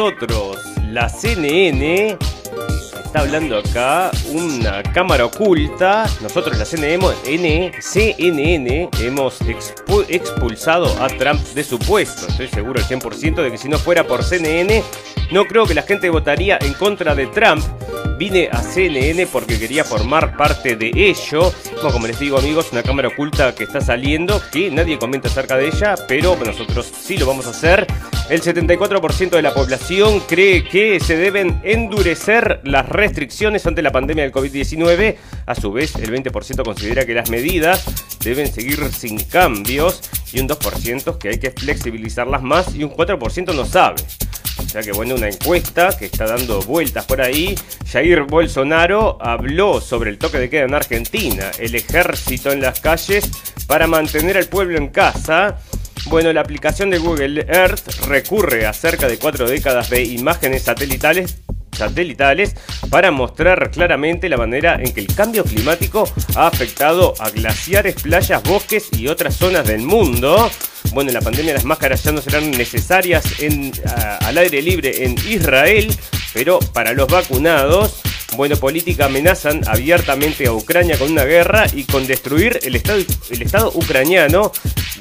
nosotros la CNN está hablando acá una cámara oculta. Nosotros la CNN, CNN hemos expulsado a Trump de su puesto. Estoy seguro al 100% de que si no fuera por CNN, no creo que la gente votaría en contra de Trump. Vine a CNN porque quería formar parte de ello. como les digo amigos, una cámara oculta que está saliendo, que nadie comenta acerca de ella, pero nosotros sí lo vamos a hacer. El 74% de la población cree que se deben endurecer las restricciones ante la pandemia del COVID-19. A su vez, el 20% considera que las medidas deben seguir sin cambios y un 2% que hay que flexibilizarlas más y un 4% no sabe. O sea que bueno, una encuesta que está dando vueltas por ahí. Jair Bolsonaro habló sobre el toque de queda en Argentina, el ejército en las calles para mantener al pueblo en casa bueno, la aplicación de Google Earth recurre a cerca de cuatro décadas de imágenes satelitales satelitales para mostrar claramente la manera en que el cambio climático ha afectado a glaciares, playas, bosques y otras zonas del mundo. Bueno, en la pandemia las máscaras ya no serán necesarias al aire libre en Israel, pero para los vacunados bueno, política amenazan abiertamente a Ucrania con una guerra y con destruir el Estado, el estado ucraniano,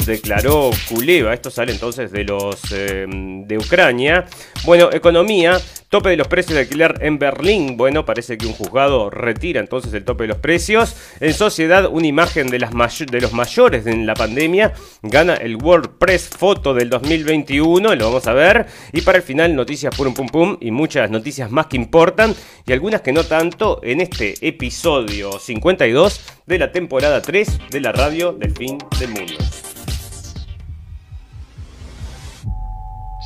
declaró Kuleva. Esto sale entonces de los eh, de Ucrania. Bueno, economía. Tope de los precios de alquiler en Berlín. Bueno, parece que un juzgado retira entonces el tope de los precios. En sociedad, una imagen de, las de los mayores en la pandemia. Gana el World Press Photo del 2021. Lo vamos a ver. Y para el final, noticias pum pum pum. Y muchas noticias más que importan. Y algunas que no tanto en este episodio 52 de la temporada 3 de la radio del fin del mundo.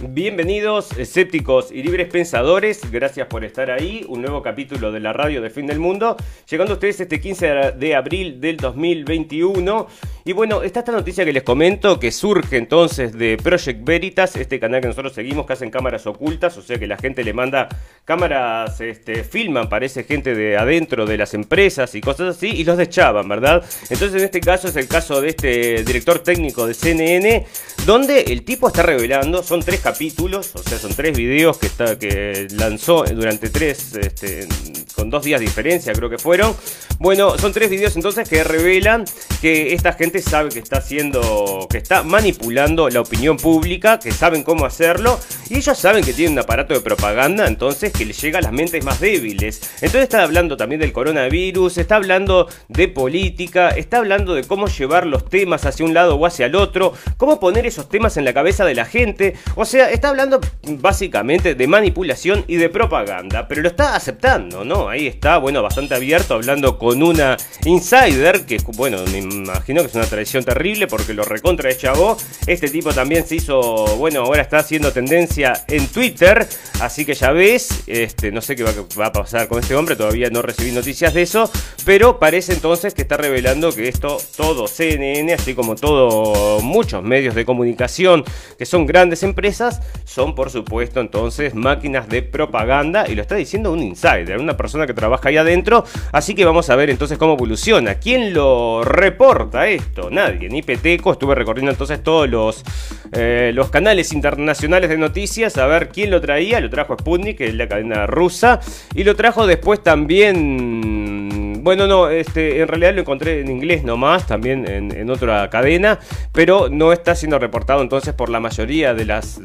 Bienvenidos, escépticos y libres pensadores. Gracias por estar ahí. Un nuevo capítulo de la radio de Fin del Mundo. Llegando a ustedes este 15 de abril del 2021. Y bueno, está esta noticia que les comento que surge entonces de Project Veritas, este canal que nosotros seguimos que hacen cámaras ocultas. O sea que la gente le manda cámaras, este, filman, parece gente de adentro de las empresas y cosas así. Y los deschaban, ¿verdad? Entonces en este caso es el caso de este director técnico de CNN. Donde el tipo está revelando, son tres capítulos, o sea, son tres videos que, está, que lanzó durante tres, este, con dos días de diferencia creo que fueron. Bueno, son tres videos entonces que revelan que esta gente sabe que está haciendo, que está manipulando la opinión pública, que saben cómo hacerlo, y ellos saben que tienen un aparato de propaganda, entonces que les llega a las mentes más débiles. Entonces está hablando también del coronavirus, está hablando de política, está hablando de cómo llevar los temas hacia un lado o hacia el otro, cómo poner esos temas en la cabeza de la gente, o sea, está hablando básicamente de manipulación y de propaganda, pero lo está aceptando, ¿no? Ahí está, bueno, bastante abierto, hablando con una insider, que bueno, me imagino que es una tradición terrible porque lo recontra de chavo. Este tipo también se hizo, bueno, ahora está haciendo tendencia en Twitter, así que ya ves, este, no sé qué va, a pasar con este hombre, todavía no recibí noticias de eso, pero parece entonces que está revelando que esto, todo CNN, así como todo muchos medios de comunicación que son grandes empresas, son por supuesto entonces máquinas de propaganda y lo está diciendo un insider, una persona que trabaja ahí adentro, así que vamos a ver entonces cómo evoluciona. ¿Quién lo reporta esto? Nadie, ni Peteco, estuve recorriendo entonces todos los, eh, los canales internacionales de noticias a ver quién lo traía, lo trajo Sputnik, que es la cadena rusa, y lo trajo después también bueno, no, este, en realidad lo encontré en inglés nomás, también en, otra cadena, pero no está siendo reportado entonces por la mayoría de las,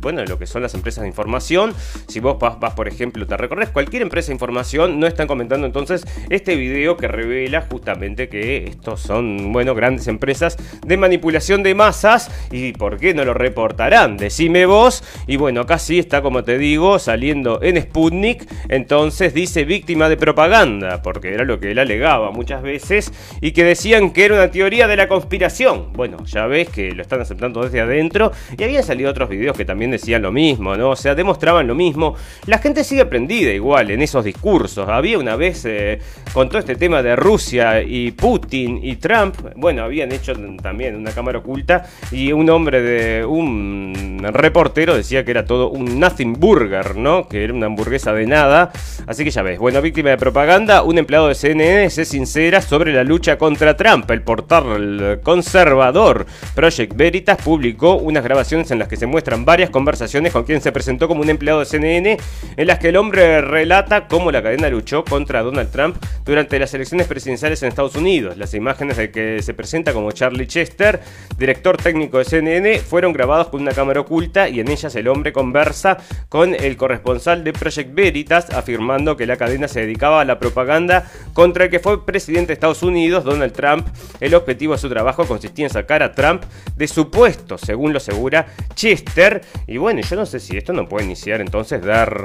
bueno, de lo que son las empresas de información. Si vos vas, por ejemplo, te recorres cualquier empresa de información, no están comentando entonces este video que revela justamente que estos son, bueno, grandes empresas de manipulación de masas y por qué no lo reportarán, decime vos. Y bueno, acá sí está, como te digo, saliendo en Sputnik, entonces dice víctima de propaganda, porque era lo que él alegaba muchas veces, y que decían que era una teoría de la conspiración. Bueno, ya ves que lo están aceptando desde adentro, y habían salido otros videos que también decían lo mismo, ¿no? O sea, demostraban lo mismo. La gente sigue prendida igual en esos discursos. Había una vez, eh, con todo este tema de Rusia y Putin y Trump, bueno, habían hecho también una cámara oculta, y un hombre de un reportero decía que era todo un nothing burger, ¿no? Que era una hamburguesa de nada. Así que ya ves, bueno, víctima de propaganda, un empleado de CNN se sincera sobre la lucha contra Trump. El portal conservador Project Veritas publicó unas grabaciones en las que se muestran varias conversaciones con quien se presentó como un empleado de CNN, en las que el hombre relata cómo la cadena luchó contra Donald Trump durante las elecciones presidenciales en Estados Unidos. Las imágenes de que se presenta como Charlie Chester, director técnico de CNN, fueron grabados con una cámara oculta y en ellas el hombre conversa con el corresponsal de Project Veritas afirmando que la cadena se dedicaba a la propaganda contra el que fue presidente de Estados Unidos, Donald Trump. El objetivo de su trabajo consistía en sacar a Trump de su puesto, según lo asegura Chester. Y bueno, yo no sé si esto no puede iniciar entonces, dar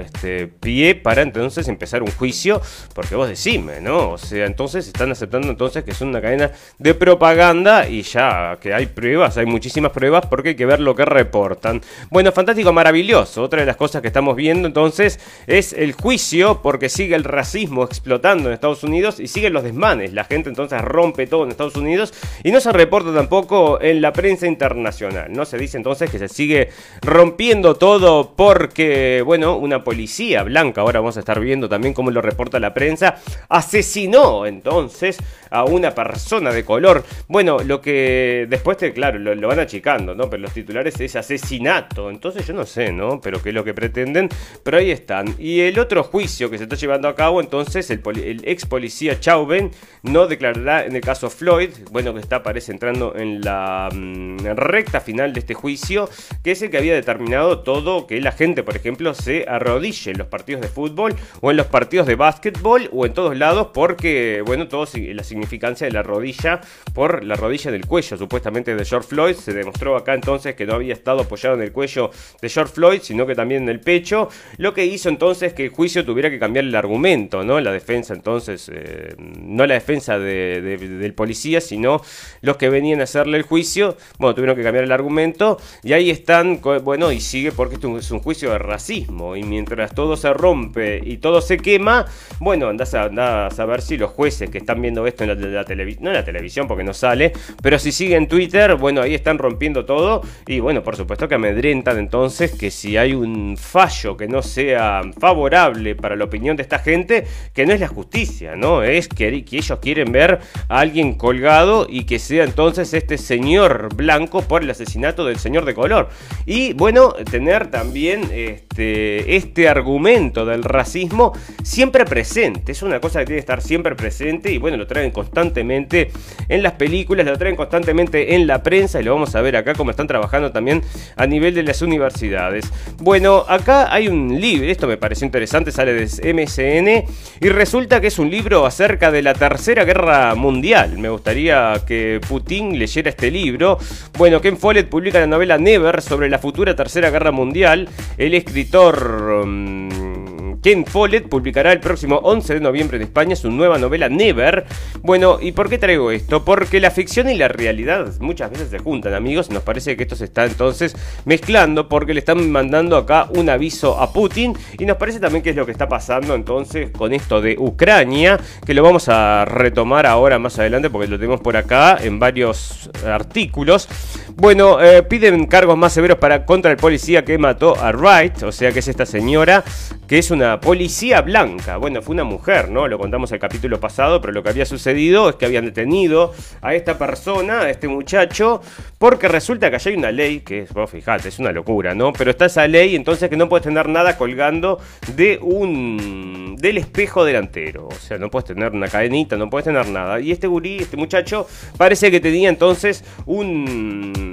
este, pie para entonces empezar un juicio, porque vos decime, ¿no? O sea, entonces están aceptando entonces que es una cadena de propaganda y ya que hay pruebas, hay muchísimas pruebas porque hay que ver lo que reportan. Bueno, fantástico, maravilloso. Otra de las cosas que estamos viendo entonces es el juicio porque sigue el racismo explotando en Estados Unidos y siguen los desmanes. La gente entonces rompe todo en Estados Unidos y no se reporta tampoco en la prensa internacional. No se dice entonces que se sigue rompiendo todo porque, bueno, una policía blanca, ahora vamos a estar viendo también cómo lo reporta la prensa, asesinó entonces a una persona de color. Bueno, lo que después, te, claro, lo, van achicando, ¿no? Pero los titulares es asesinato. Entonces yo no sé, ¿no? Pero qué es lo que pretenden. Pero ahí están. Y el otro juicio que se está llevando a cabo, entonces, el, ex policía Chauven no declarará en el caso Floyd, bueno, que está, parece, entrando en la mm, recta final de este juicio, que es el que había determinado todo que la gente, por ejemplo, se arrodille en los partidos de fútbol o en los partidos de básquetbol o en todos lados, porque, bueno, todo la significancia de la rodilla por la rodilla del cuello, supuestamente de George Floyd. Se demostró acá entonces que no había estado apoyado en el cuello de George Floyd, sino que también en el pecho, lo que hizo entonces que el juicio tuviera que cambiar el argumento, ¿no? La defensa entonces, eh, no la defensa del policía, sino los que venían a hacerle el juicio, bueno, tuvieron que cambiar el argumento y ahí están, bueno, y sigue porque esto es un juicio de racismo y mientras todo se rompe y todo se quema, bueno, andás a, saber si los jueces que están viendo esto la, televisión, no en la televisión porque no sale, pero si sigue en Twitter, bueno, ahí están rompiendo todo y bueno, por supuesto que amedrentan entonces que si hay un fallo que no sea favorable para la opinión de esta gente, que no es la justicia, ¿no? Es que, que ellos quieren ver a alguien colgado y que sea entonces este señor blanco por el asesinato del señor de color. Y bueno, tener también este, este argumento del racismo siempre presente. Es una cosa que tiene que estar siempre presente y bueno, lo traen constantemente en las películas, lo traen constantemente en la prensa y lo vamos a ver acá cómo están trabajando también a nivel de las universidades. Bueno, acá hay un libro, esto me pareció interesante, sale de MSN y resulta que es un libro acerca de la Tercera Guerra Mundial. Me gustaría que Putin leyera este libro. Bueno, Ken Follett publica la novela Never sobre la futura Tercera Guerra Mundial. El escritor... Mm, Ken Follett publicará el próximo 11 de noviembre en España su nueva novela Never. Bueno, ¿y por qué traigo esto? Porque la ficción y la realidad muchas veces se juntan, amigos. Nos parece que esto se está entonces mezclando porque le están mandando acá un aviso a Putin y nos parece también que es lo que está pasando entonces con esto de Ucrania, que lo vamos a retomar ahora más adelante porque lo tenemos por acá en varios artículos. Bueno, eh, piden cargos más severos para contra el policía que mató a Wright, o sea que es esta señora que es una policía blanca. Bueno, fue una mujer, ¿no? Lo contamos el capítulo pasado, pero lo que había sucedido es que habían detenido a esta persona, a este muchacho, porque resulta que allá hay una ley que, es, vos fijate, es una locura, ¿no? Pero está esa ley, entonces que no puedes tener nada colgando de un del espejo delantero. O sea, no puedes tener una cadenita, no puedes tener nada. Y este gurí, este muchacho, parece que tenía entonces un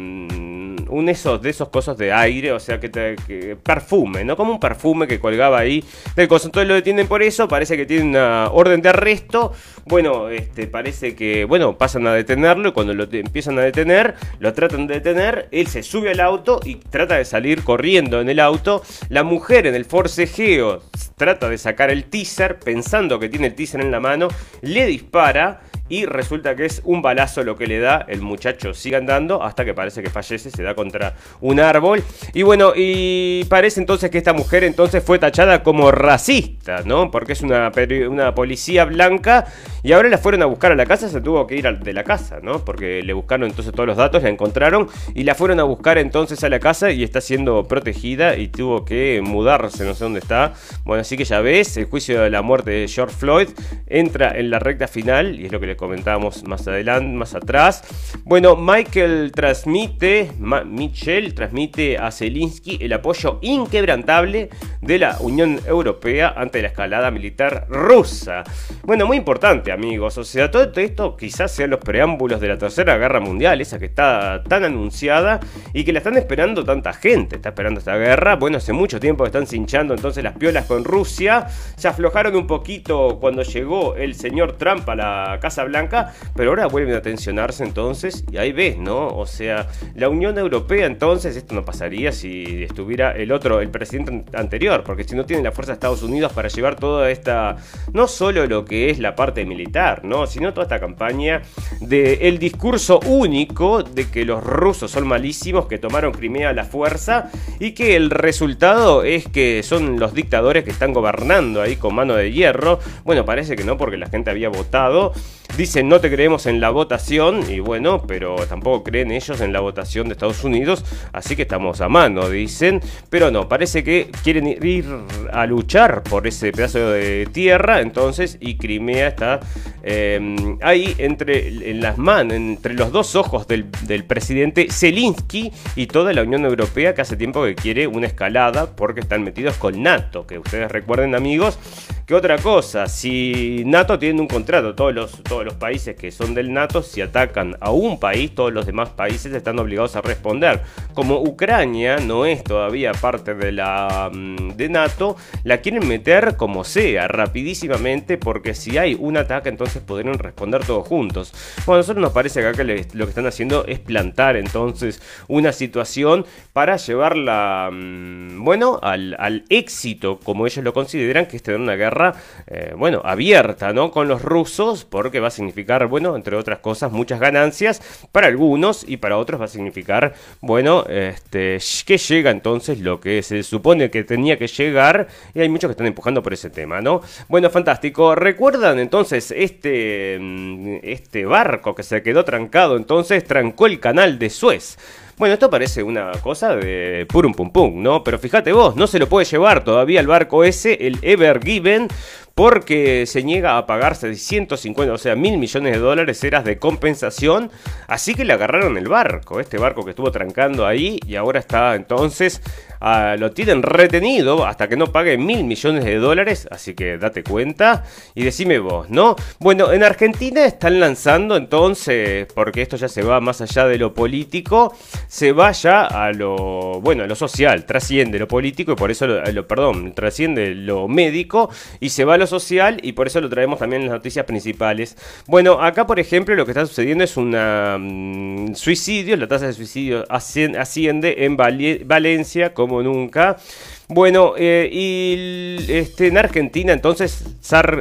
un esos de esos cosas de aire, o sea, que, perfume, ¿no? Como un perfume que colgaba ahí del coso. Entonces lo detienen por eso, parece que tiene una orden de arresto. Bueno, este, parece que, bueno, pasan a detenerlo y cuando lo empiezan a detener, lo tratan de detener, él se sube al auto y trata de salir corriendo en el auto. La mujer en el forcejeo trata de sacar el teaser, pensando que tiene el teaser en la mano, le dispara y resulta que es un balazo lo que le da, el muchacho sigue andando hasta que parece que fallece, se da contra un árbol y bueno, y parece entonces que esta mujer entonces fue tachada como racista, ¿no? Porque es una, una policía blanca y ahora la fueron a buscar a la casa, se tuvo que ir de la casa, ¿no? Porque le buscaron entonces todos los datos, la encontraron y la fueron a buscar entonces a la casa y está siendo protegida y tuvo que mudarse, no sé dónde está. Bueno, así que ya ves, el juicio de la muerte de George Floyd entra en la recta final y es lo que le comentábamos más adelante, más atrás. Bueno, Michael transmite, Michel transmite a Zelensky el apoyo inquebrantable de la Unión Europea ante la escalada militar rusa. Bueno, muy importante, amigos. O sea, todo esto quizás sean los preámbulos de la Tercera Guerra Mundial, esa que está tan anunciada y que la están esperando tanta gente. Está esperando esta guerra. Bueno, hace mucho tiempo están cinchando entonces las piolas con Rusia. Se aflojaron un poquito cuando llegó el señor Trump a la Casa Blanca, pero ahora vuelven a tensionarse entonces y ahí ves, ¿no? O sea, la Unión Europea entonces, esto no pasaría si estuviera el otro, el presidente anterior, porque si no tienen la fuerza de Estados Unidos para llevar toda esta, no solo lo que es la parte militar, ¿no? Sino toda esta campaña de el discurso único de que los rusos son malísimos, que tomaron Crimea a la fuerza y que el resultado es que son los dictadores que están gobernando ahí con mano de hierro. Bueno, parece que no, porque la gente había votado. Dicen no te creemos en la votación y bueno, pero tampoco creen ellos en la votación de Estados Unidos, así que estamos a mano, dicen. Pero no, parece que quieren ir a luchar por ese pedazo de tierra, entonces, y Crimea está em, ahí entre en las manos, entre los dos ojos del, presidente Zelensky y toda la Unión Europea que hace tiempo que quiere una escalada porque están metidos con NATO, que ustedes recuerden amigos, que otra cosa, si NATO tiene un contrato, todos los, los países que son del NATO, si atacan a un país, todos los demás países están obligados a responder. Como Ucrania no es todavía parte de la mm, de NATO, la quieren meter como sea, rapidísimamente, porque si hay un ataque, entonces podrían responder todos juntos. Bueno, a nosotros nos parece acá que lo que están haciendo es plantar entonces una situación para llevarla, mm, bueno, al, al éxito, como ellos lo consideran, que es tener una guerra eh, bueno, abierta, ¿no? Con los rusos, porque va a significar, bueno, entre otras cosas, muchas ganancias para algunos y para otros va a significar, bueno, este, que llega entonces lo que se supone que tenía que llegar y hay muchos que están empujando por ese tema, ¿no? Bueno, fantástico. ¿Recuerdan entonces este, mm, este barco que se quedó trancado? Entonces trancó el canal de Suez. Bueno, esto parece una cosa de purum pum pum, ¿no? Pero fíjate vos, no se lo puede llevar todavía el barco ese, el Ever Given, porque se niega a pagar 650, o sea, mil millones de dólares eras de compensación, así que le agarraron el barco, este barco que estuvo trancando ahí y ahora está entonces, ah, lo tienen retenido hasta que no pague mil millones de dólares, así que date cuenta y decime vos, ¿no? Bueno, en Argentina están lanzando entonces, porque esto ya se va más allá de lo político, se va ya a lo, bueno, a lo social, trasciende lo político y por eso, lo, perdón, trasciende lo médico y se va a lo social y por eso lo traemos también en las noticias principales. Bueno, acá por ejemplo lo que está sucediendo es un mm, suicidio, la tasa de suicidio asciende en Valencia como nunca. Bueno, eh, y este, en Argentina entonces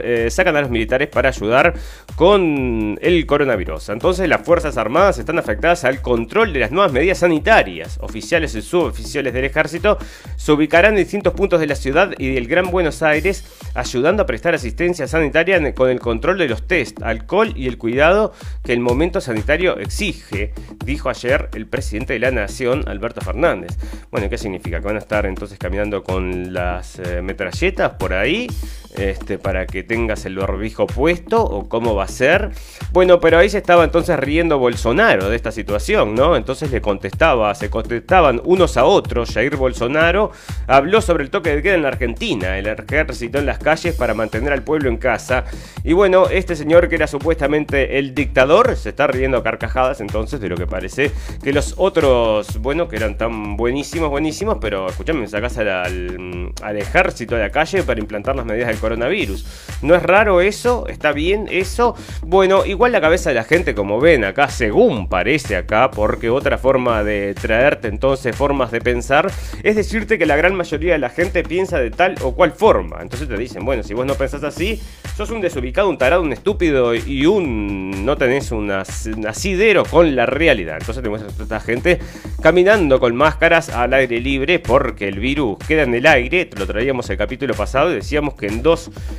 eh, sacan a los militares para ayudar con el coronavirus. Entonces las Fuerzas Armadas están afectadas al control de las nuevas medidas sanitarias. Oficiales y suboficiales del ejército se ubicarán en distintos puntos de la ciudad y del Gran Buenos Aires, ayudando a prestar asistencia sanitaria con el control de los test, alcohol y el cuidado que el momento sanitario exige, dijo ayer el presidente de la Nación, Alberto Fernández. Bueno, ¿qué significa? Que van a estar entonces caminando con las eh, metralletas por ahí este, para que tengas el barbijo puesto o cómo va a ser. Bueno, pero ahí se estaba entonces riendo Bolsonaro de esta situación, ¿no? Entonces le contestaba, se contestaban unos a otros. Jair Bolsonaro habló sobre el toque de queda en la Argentina, el ejército en las calles para mantener al pueblo en casa. Y bueno, este señor que era supuestamente el dictador se está riendo a carcajadas entonces de lo que parece que los otros, bueno, que eran tan buenísimos, buenísimos, pero escúchame, sacas al, al ejército de la calle para implantar las medidas del coronavirus. ¿No es raro eso? ¿Está bien eso? Bueno, igual la cabeza de la gente, como ven acá, según parece acá, porque otra forma de traerte entonces formas de pensar, es decirte que la gran mayoría de la gente piensa de tal o cual forma. Entonces te dicen, bueno, si vos no pensás así, sos un desubicado, un tarado, un estúpido y un... no tenés un asidero con la realidad. Entonces tenemos a esta gente caminando con máscaras al aire libre porque el virus queda en el aire. Te lo traíamos el capítulo pasado y decíamos que en dos,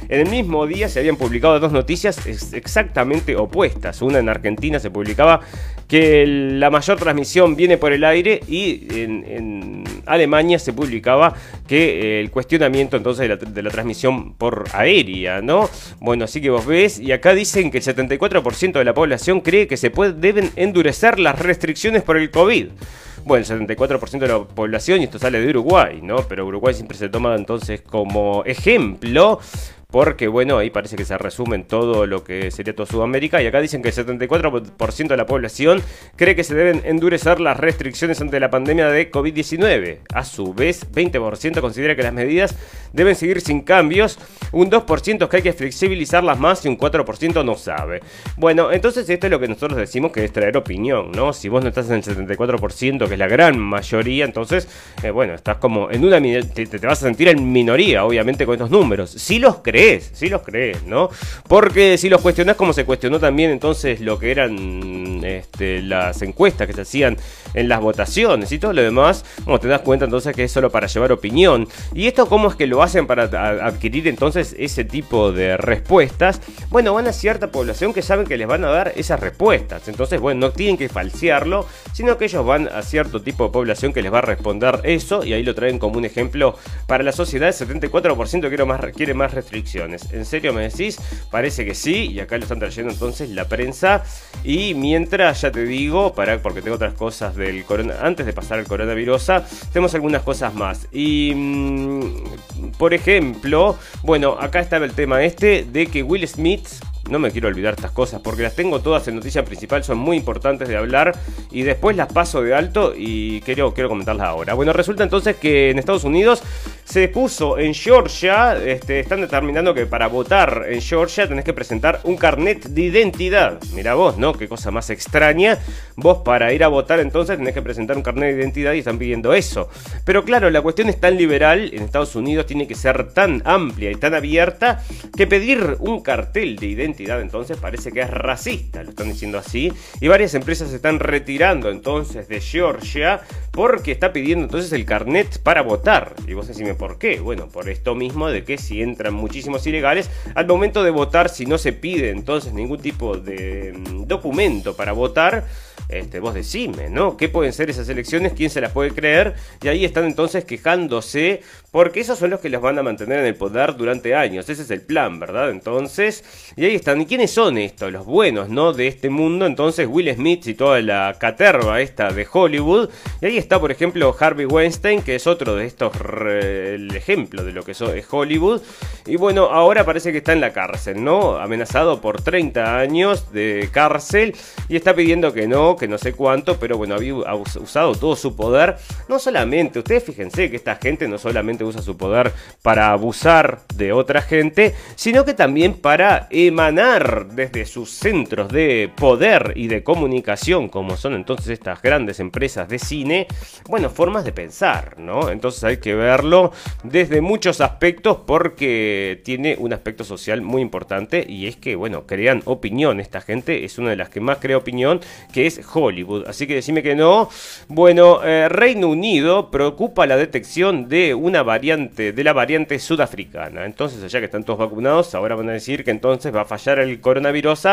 en el mismo día se habían publicado dos noticias exactamente opuestas. Una en Argentina se publicaba que la mayor transmisión viene por el aire y en, Alemania se publicaba que el cuestionamiento entonces de la, transmisión por aérea, ¿no? Bueno, así que vos ves, y acá dicen que el 74% de la población cree que se deben endurecer las restricciones por el COVID. Bueno, el 74% de la población, y esto sale de Uruguay, ¿no? Pero Uruguay siempre se toma entonces como ejemplo porque bueno, ahí parece que se resumen todo lo que sería toda Sudamérica y acá dicen que el 74% de la población cree que se deben endurecer las restricciones ante la pandemia de COVID-19. A su vez, 20% considera que las medidas deben seguir sin cambios, un 2% que hay que flexibilizarlas más y un 4% no sabe. Bueno, entonces esto es lo que nosotros decimos que es traer opinión, ¿no? Si vos no estás en el 74%, que es la gran mayoría, entonces, eh, bueno, estás como en una... Te, te vas a sentir en minoría, obviamente, con estos números. Si los crees, si los crees, ¿no? Porque si los cuestionás como se cuestionó también entonces lo que eran este, las encuestas que se hacían en las votaciones y todo lo demás, como te das cuenta entonces que es solo para llevar opinión. ¿Y esto cómo es que lo hacen para adquirir entonces ese tipo de respuestas? Bueno, van a cierta población que saben que les van a dar esas respuestas. Entonces, bueno, no tienen que falsearlo, sino que ellos van a cierto tipo de población que les va a responder eso y ahí lo traen como un ejemplo para la sociedad. El 74% quiere más, quiere más restricciones ¿En serio me decís? Parece que sí, y acá lo están trayendo entonces la prensa. Y mientras, ya te digo, para, porque tengo otras cosas del corona, antes de pasar al coronavirus, tenemos algunas cosas más. Y, mm, por ejemplo, bueno, acá estaba el tema este de que Will Smith no me quiero olvidar estas cosas porque las tengo todas en noticia principal, son muy importantes de hablar y después las paso de alto y quiero, quiero comentarlas ahora. Bueno, resulta entonces que en Estados Unidos se puso en Georgia, este, están determinando que para votar en Georgia tenés que presentar un carnet de identidad. Mira vos, ¿no? Qué cosa más extraña. Vos para ir a votar entonces tenés que presentar un carnet de identidad y están pidiendo eso. Pero claro, la cuestión es tan liberal, en Estados Unidos tiene que ser tan amplia y tan abierta que pedir un cartel de identidad entonces parece que es racista, lo están diciendo así, y varias empresas se están retirando entonces de Georgia porque está pidiendo entonces el carnet para votar. Y vos decime por qué. Bueno, por esto mismo de que si entran muchísimos ilegales, al momento de votar, si no se pide entonces ningún tipo de mm, documento para votar, este, vos decime, ¿no? ¿Qué pueden ser esas elecciones? ¿Quién se las puede creer? Y ahí están entonces quejándose, porque esos son los que los van a mantener en el poder durante años. Ese es el plan, ¿verdad? Entonces, y ahí están. ¿Y quiénes son estos? Los buenos, ¿no? De este mundo. Entonces, Will Smith y toda la caterva esta de Hollywood. Y ahí está, por ejemplo, Harvey Weinstein, que es otro de estos, el ejemplo de lo que es Hollywood. Y bueno, ahora parece que está en la cárcel, ¿no? Amenazado por 30 años de cárcel y está pidiendo que no, no sé cuánto, pero bueno, había usado todo su poder. No solamente, ustedes fíjense que esta gente no solamente usa su poder para abusar de otra gente, sino que también para emanar desde sus centros de poder y de comunicación, como son entonces estas grandes empresas de cine, bueno, formas de pensar, ¿no? Entonces hay que verlo desde muchos aspectos porque tiene un aspecto social muy importante y es que, bueno, crean opinión. Esta gente es una de las que más crea opinión, que es Hollywood. Así que decime que no. Bueno, eh, Reino Unido preocupa la detección de una variante, de la variante sudafricana. Entonces, allá que están todos vacunados, ahora van a decir que entonces va a fallar el coronavirus,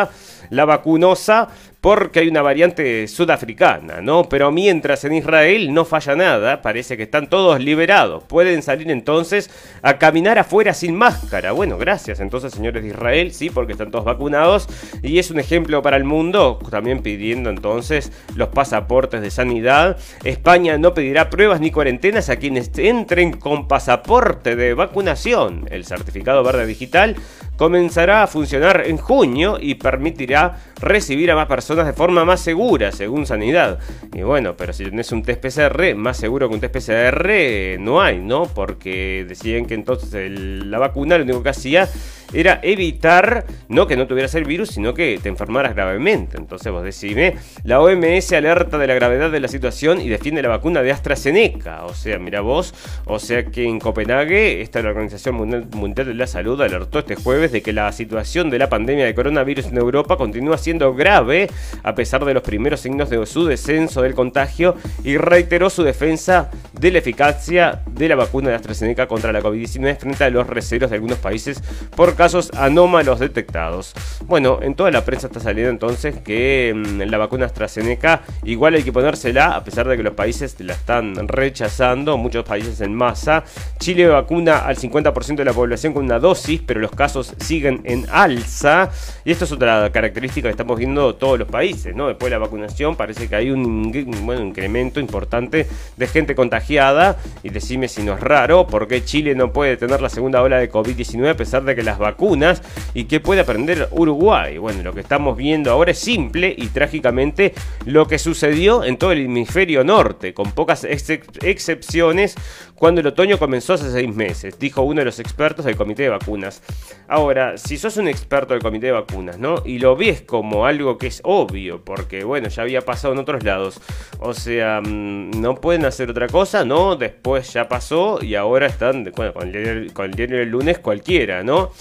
la vacunosa, porque hay una variante sudafricana, ¿no? Pero mientras en Israel no falla nada, parece que están todos liberados. Pueden salir entonces a caminar afuera sin máscara. Bueno, gracias entonces señores de Israel, sí, porque están todos vacunados y es un ejemplo para el mundo, también pidiendo entonces los pasaportes de sanidad. España no pedirá pruebas ni cuarentenas a quienes entren con pasaporte de vacunación. El certificado verde digital comenzará a funcionar en junio y permitirá recibir a más personas de forma más segura, según Sanidad. Y bueno, pero si tenés un test PCR, más seguro que un test PCR no hay, ¿no? Porque decían que entonces la vacuna lo único que hacía era evitar, no que no tuvieras el virus, sino que te enfermaras gravemente. Entonces vos decime, la OMS alerta de la gravedad de la situación y defiende la vacuna de AstraZeneca. O sea, mira vos, o sea que en Copenhague, esta la Organización Mundial de la Salud alertó este jueves de que la situación de la pandemia de coronavirus en Europa continúa siendo grave a pesar de los primeros signos de su descenso del contagio y reiteró su defensa de la eficacia de la vacuna de AstraZeneca contra la COVID-19 frente a los recelos de algunos países por casos anómalos detectados. Bueno, en toda la prensa está saliendo entonces que mm, la vacuna AstraZeneca igual hay que ponérsela, a pesar de que los países la están rechazando, muchos países en masa. Chile vacuna al 50% de la población con una dosis, pero los casos siguen en alza. Y esto es otra característica que estamos viendo todos los países, ¿no? Después de la vacunación parece que hay un incremento importante de gente contagiada. Y decime si no es raro, porque Chile no puede tener la segunda ola de COVID-19 a pesar de que las vacunas vacunas y qué puede aprender Uruguay. Bueno, lo que estamos viendo ahora es simple y trágicamente lo que sucedió en todo el hemisferio norte, con pocas excepciones, cuando el otoño comenzó hace seis meses, dijo uno de los expertos del comité de vacunas. Ahora, si sos un experto del comité de vacunas, ¿no? Y lo ves como algo que es obvio, porque bueno, ya había pasado en otros lados. O sea, mm, no pueden hacer otra cosa, ¿no? Después ya pasó y ahora están, bueno, con el, diario del lunes cualquiera, ¿no?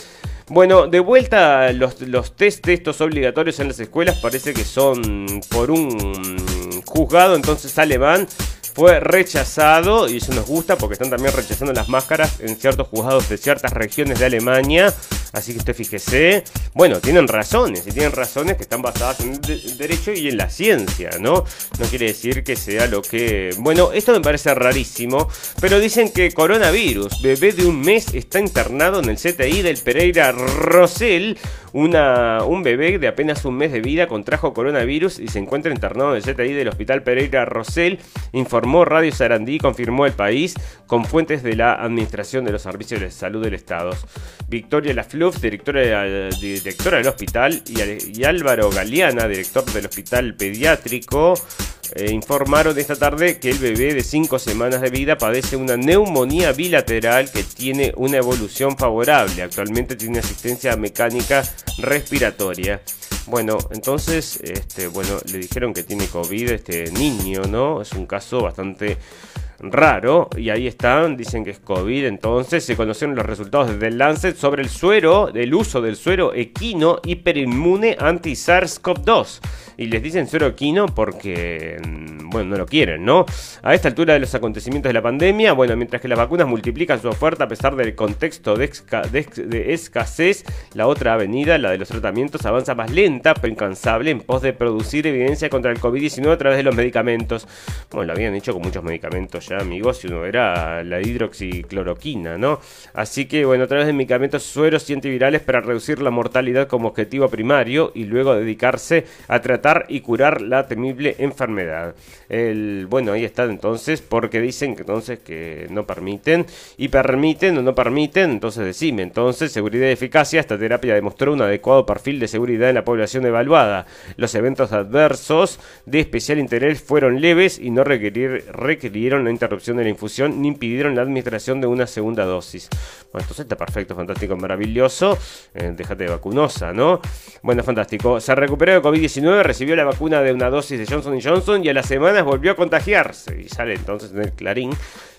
Bueno, de vuelta los, los test estos obligatorios en las escuelas parece que son por un juzgado entonces alemán fue rechazado y eso nos gusta porque están también rechazando las máscaras en ciertos juzgados de ciertas regiones de Alemania. Así que usted fíjese, bueno, tienen razones y tienen razones que están basadas en el derecho y en la ciencia, ¿no? No quiere decir que sea lo que... Bueno, esto me parece rarísimo, pero dicen que coronavirus, bebé de un mes, está internado en el CTI del Pereira Rosell. Un bebé de apenas un mes de vida contrajo coronavirus y se encuentra internado en el CTI del Hospital Pereira Rosell, informó Radio Sarandí, confirmó el país con fuentes de la Administración de los Servicios de Salud del Estado. Victoria Lafluf, directora, directora del hospital, y, y Álvaro Galeana, director del Hospital Pediátrico, eh, informaron esta tarde que el bebé de 5 semanas de vida padece una neumonía bilateral que tiene una evolución favorable. Actualmente tiene asistencia mecánica respiratoria. Bueno, entonces, este, bueno, le dijeron que tiene COVID este niño, ¿no? Es un caso bastante raro. Y ahí están, dicen que es COVID. Entonces se conocieron los resultados del Lancet sobre el suero, del uso del suero equino hiperinmune anti-SARS-CoV-2 y les dicen suero quino porque, mm, bueno, no lo quieren, ¿no? A esta altura de los acontecimientos de la pandemia, bueno, mientras que las vacunas multiplican su oferta a pesar del contexto de, escasez, la otra avenida, la de los tratamientos, avanza más lenta pero incansable en pos de producir evidencia contra el COVID-19 a través de los medicamentos. Bueno, lo habían hecho con muchos medicamentos ya, amigos, y uno era la hidroxicloroquina, ¿no? Así que, bueno, a través de medicamentos sueros y antivirales para reducir la mortalidad como objetivo primario y luego dedicarse a tratar y curar la temible enfermedad. El, bueno, ahí está entonces, porque dicen que entonces que no permiten, y permiten o no permiten, entonces decime, entonces seguridad y eficacia, esta terapia demostró un adecuado perfil de seguridad en la población evaluada. Los eventos adversos de especial interés fueron leves y no requerir, requirieron interrupción de la infusión ni impidieron la administración de una segunda dosis. Bueno, entonces está perfecto, fantástico, maravilloso. Eh, déjate de vacunosa, ¿no? Bueno, fantástico. Se recuperó de COVID-19, recibió la vacuna de una dosis de Johnson Johnson y a las semanas volvió a contagiarse. Y sale entonces en el clarín.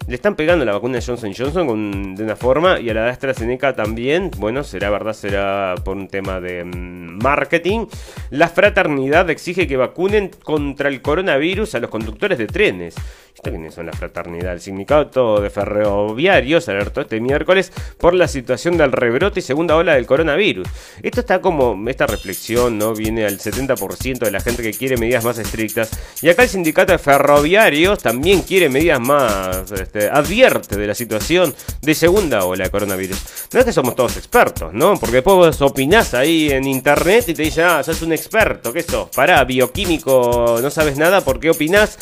Le están pegando la vacuna de Johnson Johnson de una forma y a la de AstraZeneca también. Bueno, será verdad, será por un tema de mm, marketing. La fraternidad exige que vacunen contra el coronavirus a los conductores de trenes. ¿Esto quiénes son la fraternidad? El sindicato de ferroviarios alertó este miércoles por la situación del rebrote y segunda ola del coronavirus. Esto está como, esta reflexión, ¿no? Viene al 70% de la gente que quiere medidas más estrictas. Y acá el sindicato de ferroviarios también quiere medidas más, este, advierte de la situación de segunda ola de coronavirus. No es que somos todos expertos, ¿no? Porque después vos opinás ahí en internet y te dicen, ah, sos un experto, ¿qué sos? Pará, bioquímico, no sabes nada, ¿por qué opinás?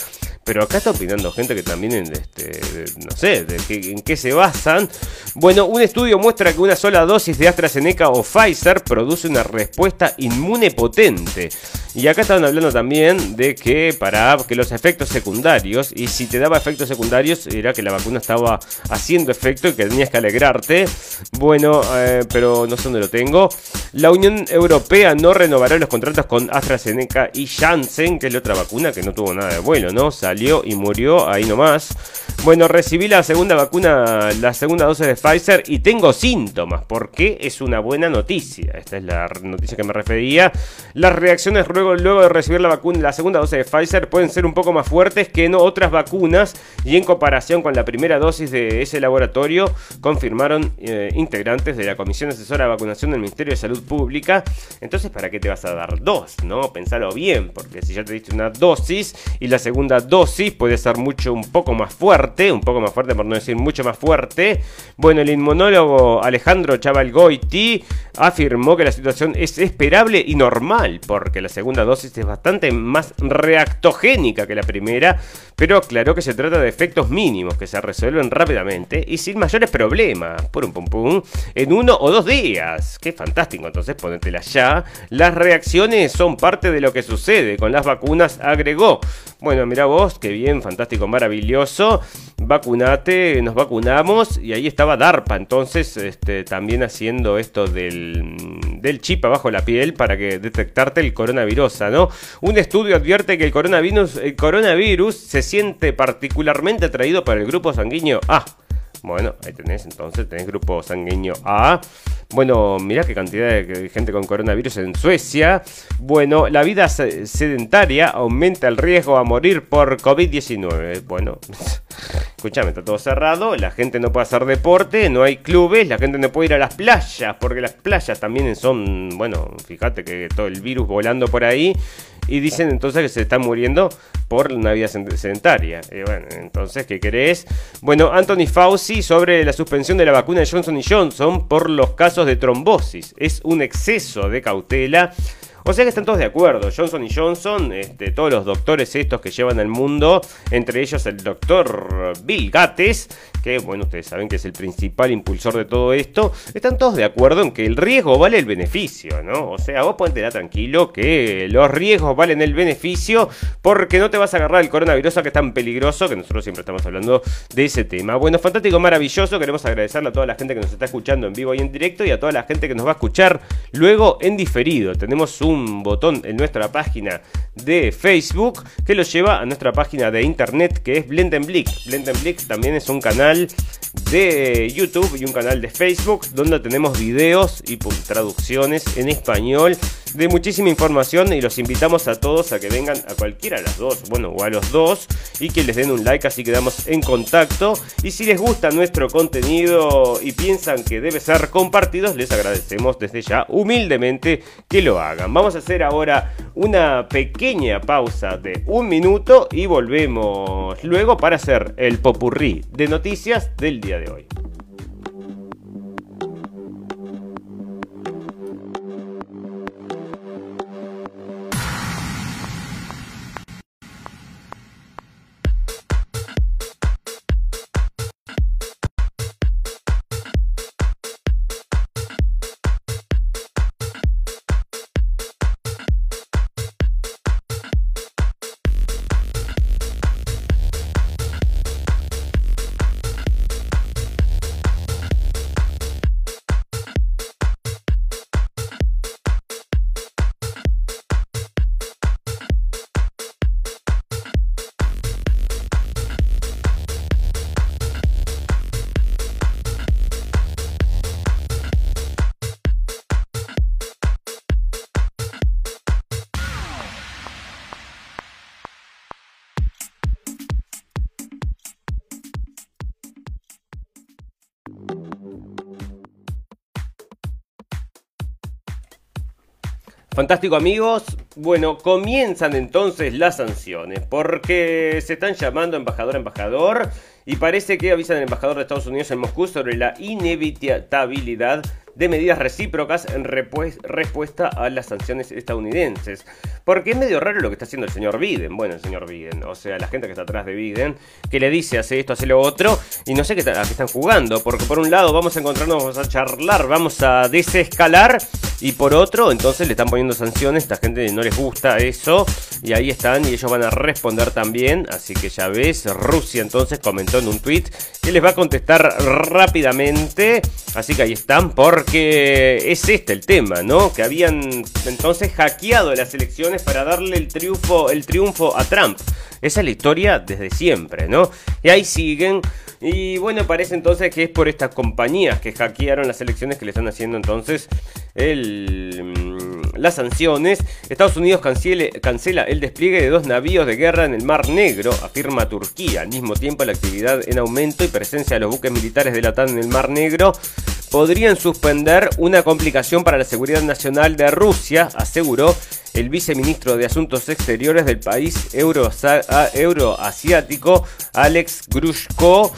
Pero acá está opinando gente que también, este, no sé, de en qué se basan. Bueno, un estudio muestra que una sola dosis de AstraZeneca o Pfizer produce una respuesta inmune potente. Y acá estaban hablando también de que para que los efectos secundarios, y si te daba efectos secundarios, era que la vacuna estaba haciendo efecto y que tenías que alegrarte. Bueno, eh, pero no sé dónde lo tengo. La Unión Europea no renovará los contratos con AstraZeneca y Janssen, que es la otra vacuna que no tuvo nada de bueno, ¿no? Salió y murió ahí nomás. Bueno, recibí la segunda vacuna, la segunda dosis de Pfizer y tengo síntomas, porque es una buena noticia. Esta es la noticia que me refería. Las reacciones luego, de recibir la vacuna, la segunda dosis de Pfizer pueden ser un poco más fuertes que en otras vacunas y en comparación con la primera dosis de ese laboratorio, confirmaron eh, integrantes de la Comisión Asesora de Vacunación del Ministerio de Salud Pública. Entonces, ¿para qué te vas a dar dos? ¿No? Pensalo bien, porque si ya te diste una dosis y la segunda dosis puede ser mucho, un poco más fuerte un poco más fuerte por no decir mucho más fuerte. Bueno, el inmunólogo Alejandro Chavalgoiti afirmó que la situación es esperable y normal, porque la segunda dosis es bastante más reactogénica que la primera, pero aclaró que se trata de efectos mínimos que se resuelven rápidamente y sin mayores problemas, pum pum pum, en uno o dos días. Qué fantástico, entonces ponetela ya. Las reacciones son parte de lo que sucede con las vacunas, agregó. Bueno, mira vos, qué bien, fantástico, maravilloso. Vacunate, nos vacunamos y ahí estaba DARPA, entonces este, también haciendo esto del, del chip abajo la piel para que detectarte el coronavirus, ¿no? Un estudio advierte que el coronavirus, el coronavirus se siente particularmente atraído por el grupo sanguíneo A. Bueno, ahí tenés, entonces tenés grupo sanguíneo A. Bueno, mirá qué cantidad de gente con coronavirus en Suecia. Bueno, la vida sedentaria aumenta el riesgo a morir por COVID-19. Bueno, escúchame, está todo cerrado, la gente no puede hacer deporte, no hay clubes, la gente no puede ir a las playas, porque las playas también son, bueno, fíjate que todo el virus volando por ahí. Y dicen entonces que se están muriendo por una vida sedentaria. Y bueno, entonces, ¿qué querés? Bueno, Anthony Fauci sobre la suspensión de la vacuna de Johnson Johnson por los casos de trombosis. Es un exceso de cautela. O sea que están todos de acuerdo. Johnson y Johnson, este, todos los doctores estos que llevan al mundo, entre ellos el doctor Bill Gates, que bueno, ustedes saben que es el principal impulsor de todo esto, están todos de acuerdo en que el riesgo vale el beneficio, ¿no? O sea, vos dar tranquilo que los riesgos valen el beneficio porque no te vas a agarrar el coronavirus que es tan peligroso, que nosotros siempre estamos hablando de ese tema. Bueno, fantástico, maravilloso. Queremos agradecerle a toda la gente que nos está escuchando en vivo y en directo y a toda la gente que nos va a escuchar luego en diferido. Tenemos un botón en nuestra página de Facebook que lo lleva a nuestra página de internet que es Blendenblick. Blendenblick también es un canal de YouTube y un canal de Facebook donde tenemos videos y traducciones en español de muchísima información y los invitamos a todos a que vengan a cualquiera de las dos, bueno, o a los dos y que les den un like así quedamos en contacto y si les gusta nuestro contenido y piensan que debe ser compartido, les agradecemos desde ya humildemente que lo hagan. Vamos a hacer ahora una pequeña pausa de un minuto y volvemos luego para hacer el popurrí de noticias del día de hoy. Fantástico amigos, bueno, comienzan entonces las sanciones porque se están llamando embajador a embajador y parece que avisan al embajador de Estados Unidos en Moscú sobre la inevitabilidad de medidas recíprocas en respuesta a las sanciones estadounidenses. Porque es medio raro lo que está haciendo el señor Biden. Bueno, el señor Biden, o sea, la gente que está atrás de Biden, que le dice hace esto, hace lo otro, y no sé qué, a qué están jugando. Porque por un lado vamos a encontrarnos, vamos a charlar, vamos a desescalar, y por otro, entonces le están poniendo sanciones, esta gente no les gusta eso, y ahí están, y ellos van a responder también. Así que ya ves, Rusia entonces comentó en un tweet que les va a contestar rápidamente. Así que ahí están, porque que es este el tema, ¿no? Que habían entonces hackeado las elecciones para darle el triunfo, el triunfo a Trump. Esa es la historia desde siempre, ¿no? Y ahí siguen. Y bueno, parece entonces que es por estas compañías que hackearon las elecciones que le están haciendo entonces el, mm, las sanciones. Estados Unidos cancela el despliegue de dos navíos de guerra en el Mar Negro, afirma Turquía. Al mismo tiempo, la actividad en aumento y presencia de los buques militares de la OTAN en el Mar Negro podrían suspender una complicación para la seguridad nacional de Rusia, aseguró el viceministro de Asuntos Exteriores del país euroasiático, Alex Grushko.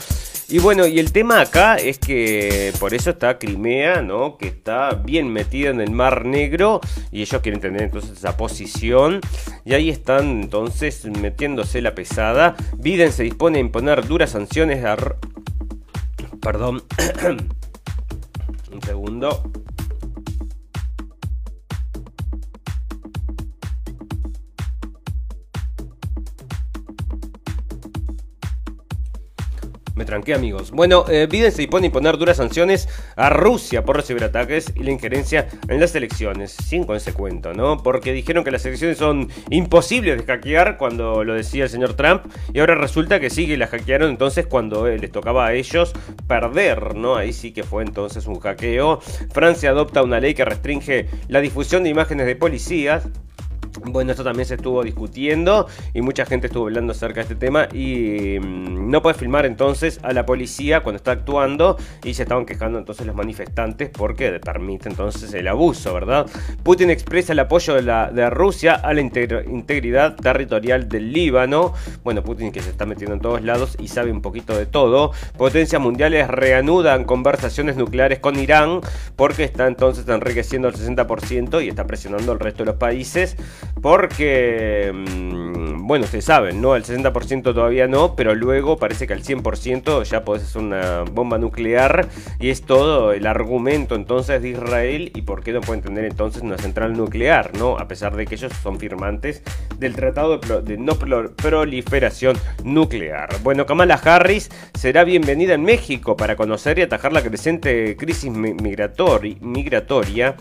Y bueno, y el tema acá es que por eso está Crimea, ¿no? Que está bien metida en el Mar Negro y ellos quieren tener entonces esa posición. Y ahí están entonces metiéndose la pesada. Biden se dispone a imponer duras sanciones a... Perdón. Un segundo. Me tranqué, amigos. Bueno, eh, Biden se dispone a imponer duras sanciones a Rusia por recibir ataques y la injerencia en las elecciones. Sin con ese cuento, ¿no? Porque dijeron que las elecciones son imposibles de hackear cuando lo decía el señor Trump. Y ahora resulta que sí que las hackearon entonces cuando eh, les tocaba a ellos perder, ¿no? Ahí sí que fue entonces un hackeo. Francia adopta una ley que restringe la difusión de imágenes de policías. Bueno, esto también se estuvo discutiendo y mucha gente estuvo hablando acerca de este tema y mm, no puede filmar entonces a la policía cuando está actuando y se estaban quejando entonces los manifestantes porque permite entonces el abuso, ¿verdad? Putin expresa el apoyo de, de Rusia a la integridad territorial del Líbano. Bueno, Putin que se está metiendo en todos lados y sabe un poquito de todo. Potencias mundiales reanudan conversaciones nucleares con Irán porque está entonces enriqueciendo el 60% y está presionando al resto de los países porque, mm, bueno, ustedes saben, ¿no? El 60% todavía no, pero luego parece que al 100% ya podés hacer una bomba nuclear y es todo el argumento entonces de Israel y por qué no pueden tener entonces una central nuclear, ¿no? A pesar de que ellos son firmantes del Tratado de, No Proliferación Nuclear. Bueno, Kamala Harris será bienvenida en México para conocer y atajar la creciente crisis migratoria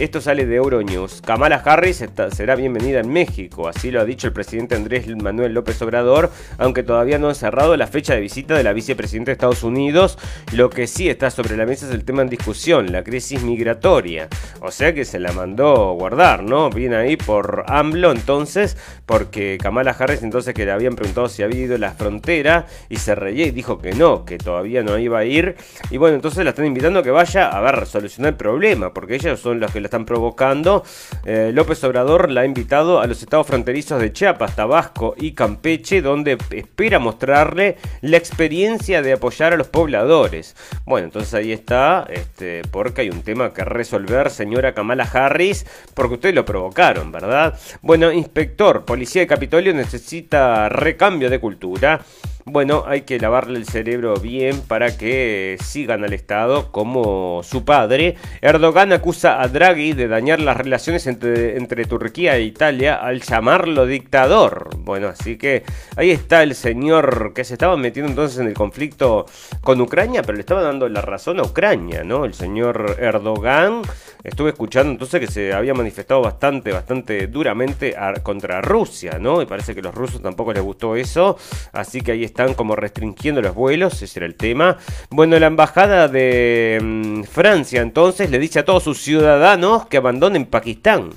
esto sale de Euronews. Kamala Harris será bienvenida en México, así lo ha dicho el presidente Andrés Manuel López Obrador, aunque todavía no ha cerrado la fecha de visita de la vicepresidenta de Estados Unidos. Lo que sí está sobre la mesa es el tema en discusión, la crisis migratoria. O sea que se la mandó guardar, ¿no? Viene ahí por AMLO entonces, porque Kamala Harris entonces que le habían preguntado si había ido a la frontera y se reía y dijo que no, que todavía no iba a ir. Y bueno, entonces la están invitando a que vaya a ver, solucionar el problema, porque ellos son los que la están provocando. Eh, López Obrador la ha invitado a los estados fronterizos de Chiapas, Tabasco y Campeche, donde espera mostrarle la experiencia de apoyar a los pobladores. Bueno, entonces ahí está, este, porque hay un tema que resolver, señora Kamala Harris, porque ustedes lo provocaron, ¿verdad? Bueno, inspector, policía de Capitolio necesita recambio de cultura. Bueno, hay que lavarle el cerebro bien para que sigan al Estado como su padre. Erdogan acusa a Draghi de dañar las relaciones entre, Turquía e Italia al llamarlo dictador. Bueno, así que ahí está el señor que se estaba metiendo entonces en el conflicto con Ucrania, pero le estaba dando la razón a Ucrania, ¿no? El señor Erdogan. Estuve escuchando entonces que se había manifestado bastante, bastante duramente contra Rusia, ¿no? Y parece que los rusos tampoco les gustó eso. Así que ahí está están como restringiendo los vuelos, ese era el tema. Bueno, la embajada de mm, Francia entonces le dice a todos sus ciudadanos que abandonen Pakistán.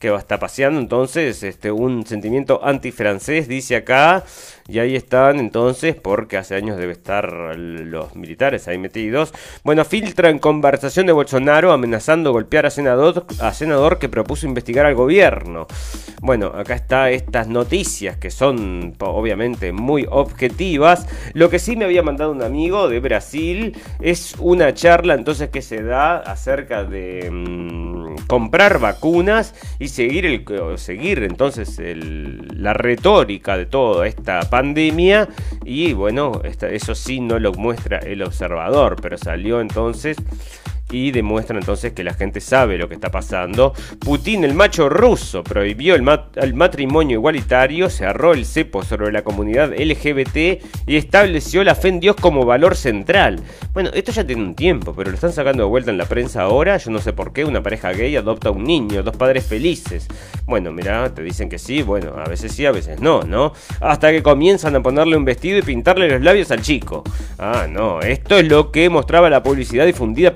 Que está paseando entonces este, un sentimiento antifrancés, dice acá. Y ahí están entonces, porque hace años debe estar los militares ahí metidos. Bueno, filtran conversación de Bolsonaro amenazando golpear a senador, a senador que propuso investigar al gobierno. Bueno, acá está estas noticias que son obviamente muy objetivas. Lo que sí me había mandado un amigo de Brasil es una charla entonces que se da acerca de mm, comprar vacunas y seguir, el, seguir entonces la retórica de toda esta pandemia y bueno, eso sí no lo muestra el observador, pero salió entonces y demuestra entonces que la gente sabe lo que está pasando. Putin, el macho ruso, prohibió el, matrimonio igualitario, cerró el cepo sobre la comunidad LGBT y estableció la fe en Dios como valor central. Bueno, esto ya tiene un tiempo, pero lo están sacando de vuelta en la prensa ahora. Yo no sé por qué una pareja gay adopta un niño, dos padres felices. Bueno, mira, te dicen que sí, bueno, a veces sí, a veces no, ¿no? Hasta que comienzan a ponerle un vestido y pintarle los labios al chico. Ah, no, esto es lo que mostraba la publicidad difundida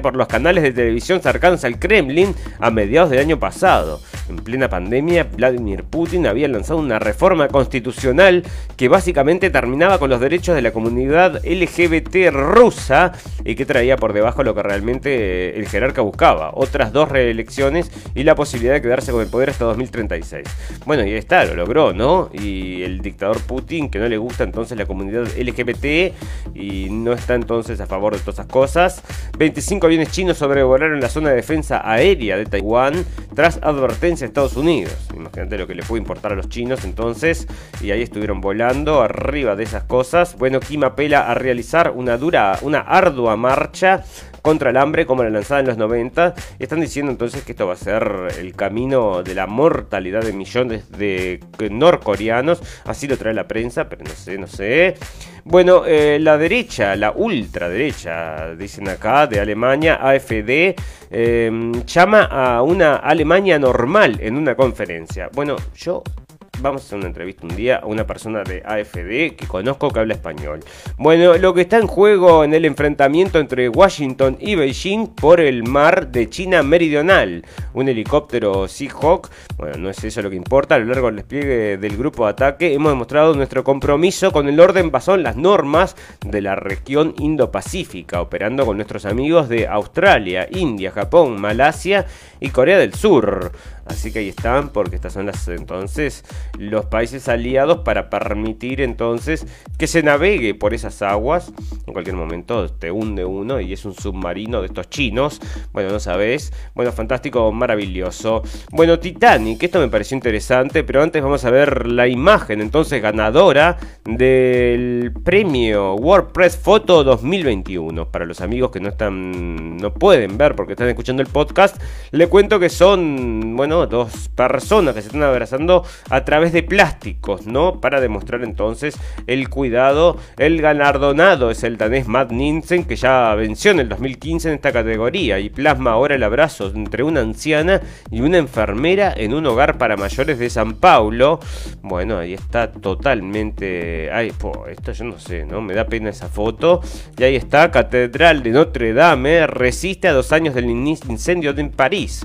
por los canales de televisión cercanos al Kremlin a mediados del año pasado. En plena pandemia, Vladimir Putin había lanzado una reforma constitucional que básicamente terminaba con los derechos de la comunidad LGBT rusa y que traía por debajo lo que realmente el jerarca buscaba, otras dos reelecciones y la posibilidad de quedarse con el poder hasta 2036. Bueno, y ahí está, lo logró, ¿no? Y el dictador Putin, que no le gusta entonces la comunidad LGBT y no está entonces a favor de todas esas cosas, 25 aviones chinos sobrevolaron la zona de defensa aérea de Taiwán tras advertencia Estados Unidos. Imagínate lo que le puede importar a los chinos entonces. Y ahí estuvieron volando arriba de esas cosas. Bueno, Kim apela a realizar una dura, una ardua marcha contra el hambre como la lanzada en los 90. Están diciendo entonces que esto va a ser el camino de la mortalidad de millones de norcoreanos. Así lo trae la prensa, pero no sé, no sé. Bueno, eh, la derecha, la ultraderecha, dicen acá, de Alemania, AFD, em, llama a una Alemania normal en una conferencia. Bueno, yo vamos a hacer una entrevista un día a una persona de AFD que conozco que habla español. Bueno, lo que está en juego en el enfrentamiento entre Washington y Beijing por el mar de China Meridional. Un helicóptero Seahawk, bueno, no es eso lo que importa, a lo largo del despliegue del grupo de ataque hemos demostrado nuestro compromiso con el orden basado en las normas de la región Indo-Pacífica, operando con nuestros amigos de Australia, India, Japón, Malasia y Corea del Sur. Así que ahí están, porque estas son las entonces los países aliados para permitir entonces que se navegue por esas aguas. En cualquier momento te hunde uno y es un submarino de estos chinos. Bueno, no sabes. Bueno, fantástico, maravilloso. Bueno, Titanic, esto me pareció interesante, pero antes vamos a ver la imagen entonces ganadora del premio WordPress Photo 2021. Para los amigos que no están, no pueden ver porque están escuchando el podcast, le cuento que son, bueno, Dos personas que se están abrazando a través de plásticos, ¿no? Para demostrar entonces el cuidado. El galardonado es el danés Matt Nielsen, que ya venció en el 2015 en esta categoría y plasma ahora el abrazo entre una anciana y una enfermera en un hogar para mayores de San Paulo. Bueno, ahí está totalmente... Ay, esto yo no sé, ¿no? Me da pena esa foto. Y ahí está, Catedral de Notre Dame resiste a dos años del incendio en París.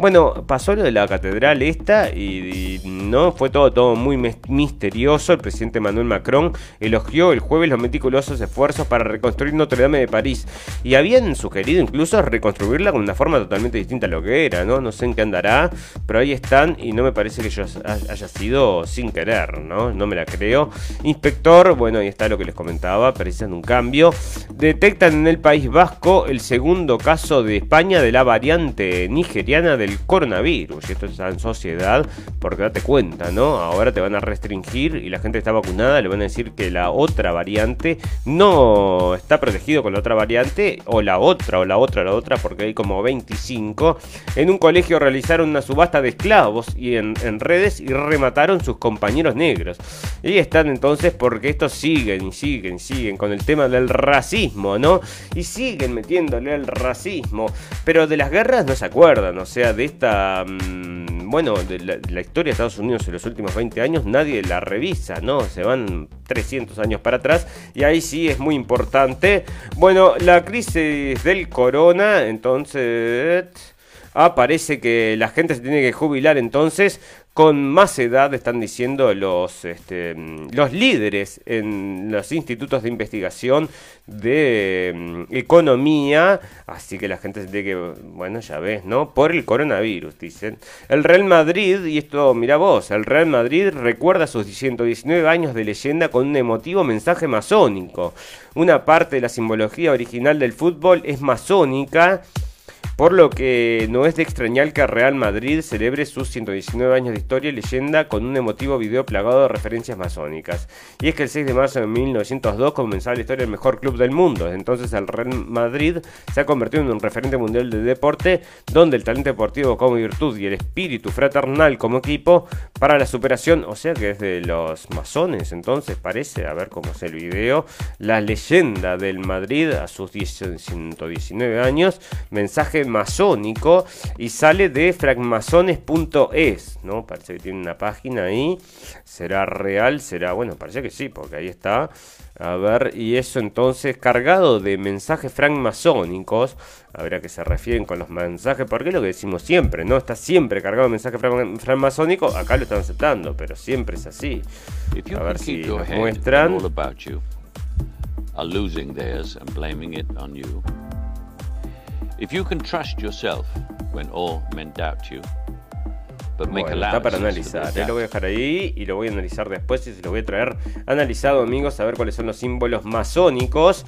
Bueno, pasó lo de la catedral esta y, no fue todo, todo muy misterioso. El presidente Manuel Macron elogió el jueves los meticulosos esfuerzos para reconstruir Notre Dame de París y habían sugerido incluso reconstruirla con una forma totalmente distinta a lo que era, ¿no? No sé en qué andará, pero ahí están y no me parece que yo haya sido sin querer, ¿no? No me la creo. Inspector, bueno, ahí está lo que les comentaba, precisan un cambio. Detectan en el País Vasco el segundo caso de España de la variante nigeriana del coronavirus. Y esto está en sociedad, porque date cuenta, ¿no? Ahora te van a restringir y la gente está vacunada, le van a decir que la otra variante no está protegido con la otra variante, o la otra, o la otra, la otra, porque hay como 25. En un colegio realizaron una subasta de esclavos y en, redes y remataron sus compañeros negros. Y están entonces porque estos siguen y siguen, siguen con el tema del racismo, ¿no? Y siguen metiéndole al racismo. Pero de las guerras no se acuerdan, o sea, esta, mm, bueno, de la, historia de Estados Unidos en los últimos 20 años, nadie la revisa, ¿no? Se van 300 años para atrás y ahí sí es muy importante. Bueno, la crisis del corona, entonces... Aparece que la gente se tiene que jubilar entonces con más edad, están diciendo los, este, los líderes en los institutos de investigación de mm, economía, así que la gente se que, bueno, ya ves, ¿no? Por el coronavirus, dicen. El Real Madrid, y esto, mira vos, el Real Madrid recuerda sus 119 años de leyenda con un emotivo mensaje masónico. Una parte de la simbología original del fútbol es masónica por lo que no es de extrañar que Real Madrid celebre sus 119 años de historia y leyenda con un emotivo video plagado de referencias masónicas. Y es que el 6 de marzo de 1902 comenzaba la historia del mejor club del mundo. Entonces el Real Madrid se ha convertido en un referente mundial de deporte donde el talento deportivo como virtud y el espíritu fraternal como equipo para la superación, o sea que es de los masones, entonces parece, a ver cómo es el video, la leyenda del Madrid a sus 119 años, mensaje masónico y sale de francmasones.es, ¿no? Parece que tiene una página ahí. ¿Será real? ¿Será? Bueno, parece que sí, porque ahí está. A ver, y eso entonces cargado de mensajes francmasónicos. A qué se refieren con los mensajes, porque es lo que decimos siempre, ¿no? Está siempre cargado de mensajes francmasónicos. Acá lo están aceptando, pero siempre es así. A ver si nos muestran. losing theirs and blaming it on you. Bueno, está para analizar. ¿eh? Lo voy a dejar ahí y lo voy a analizar después y se lo voy a traer analizado, amigos, a ver cuáles son los símbolos masónicos.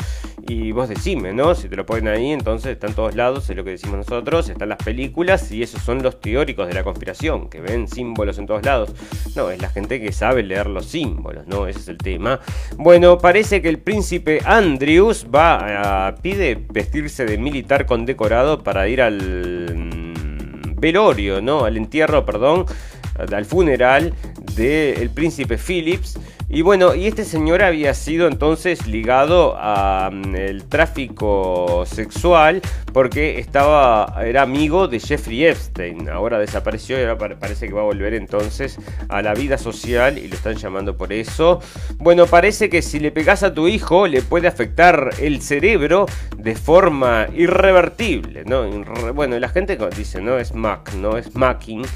Y vos decime, ¿no? Si te lo ponen ahí, entonces está en todos lados, es lo que decimos nosotros, están las películas y esos son los teóricos de la conspiración, que ven símbolos en todos lados. No, es la gente que sabe leer los símbolos, ¿no? Ese es el tema. Bueno, parece que el príncipe Andrews va pide vestirse de militar condecorado para ir al velorio, ¿no? Al entierro, perdón, al funeral del príncipe Phillips. Y bueno, y este señor había sido entonces ligado al mm, tráfico sexual porque estaba era amigo de Jeffrey Epstein. Ahora desapareció y ahora parece que va a volver entonces a la vida social y lo están llamando por eso. Bueno, parece que si le pegas a tu hijo le puede afectar el cerebro de forma irrevertible, ¿no? Bueno, la gente dice, no es Mac, no es Macking.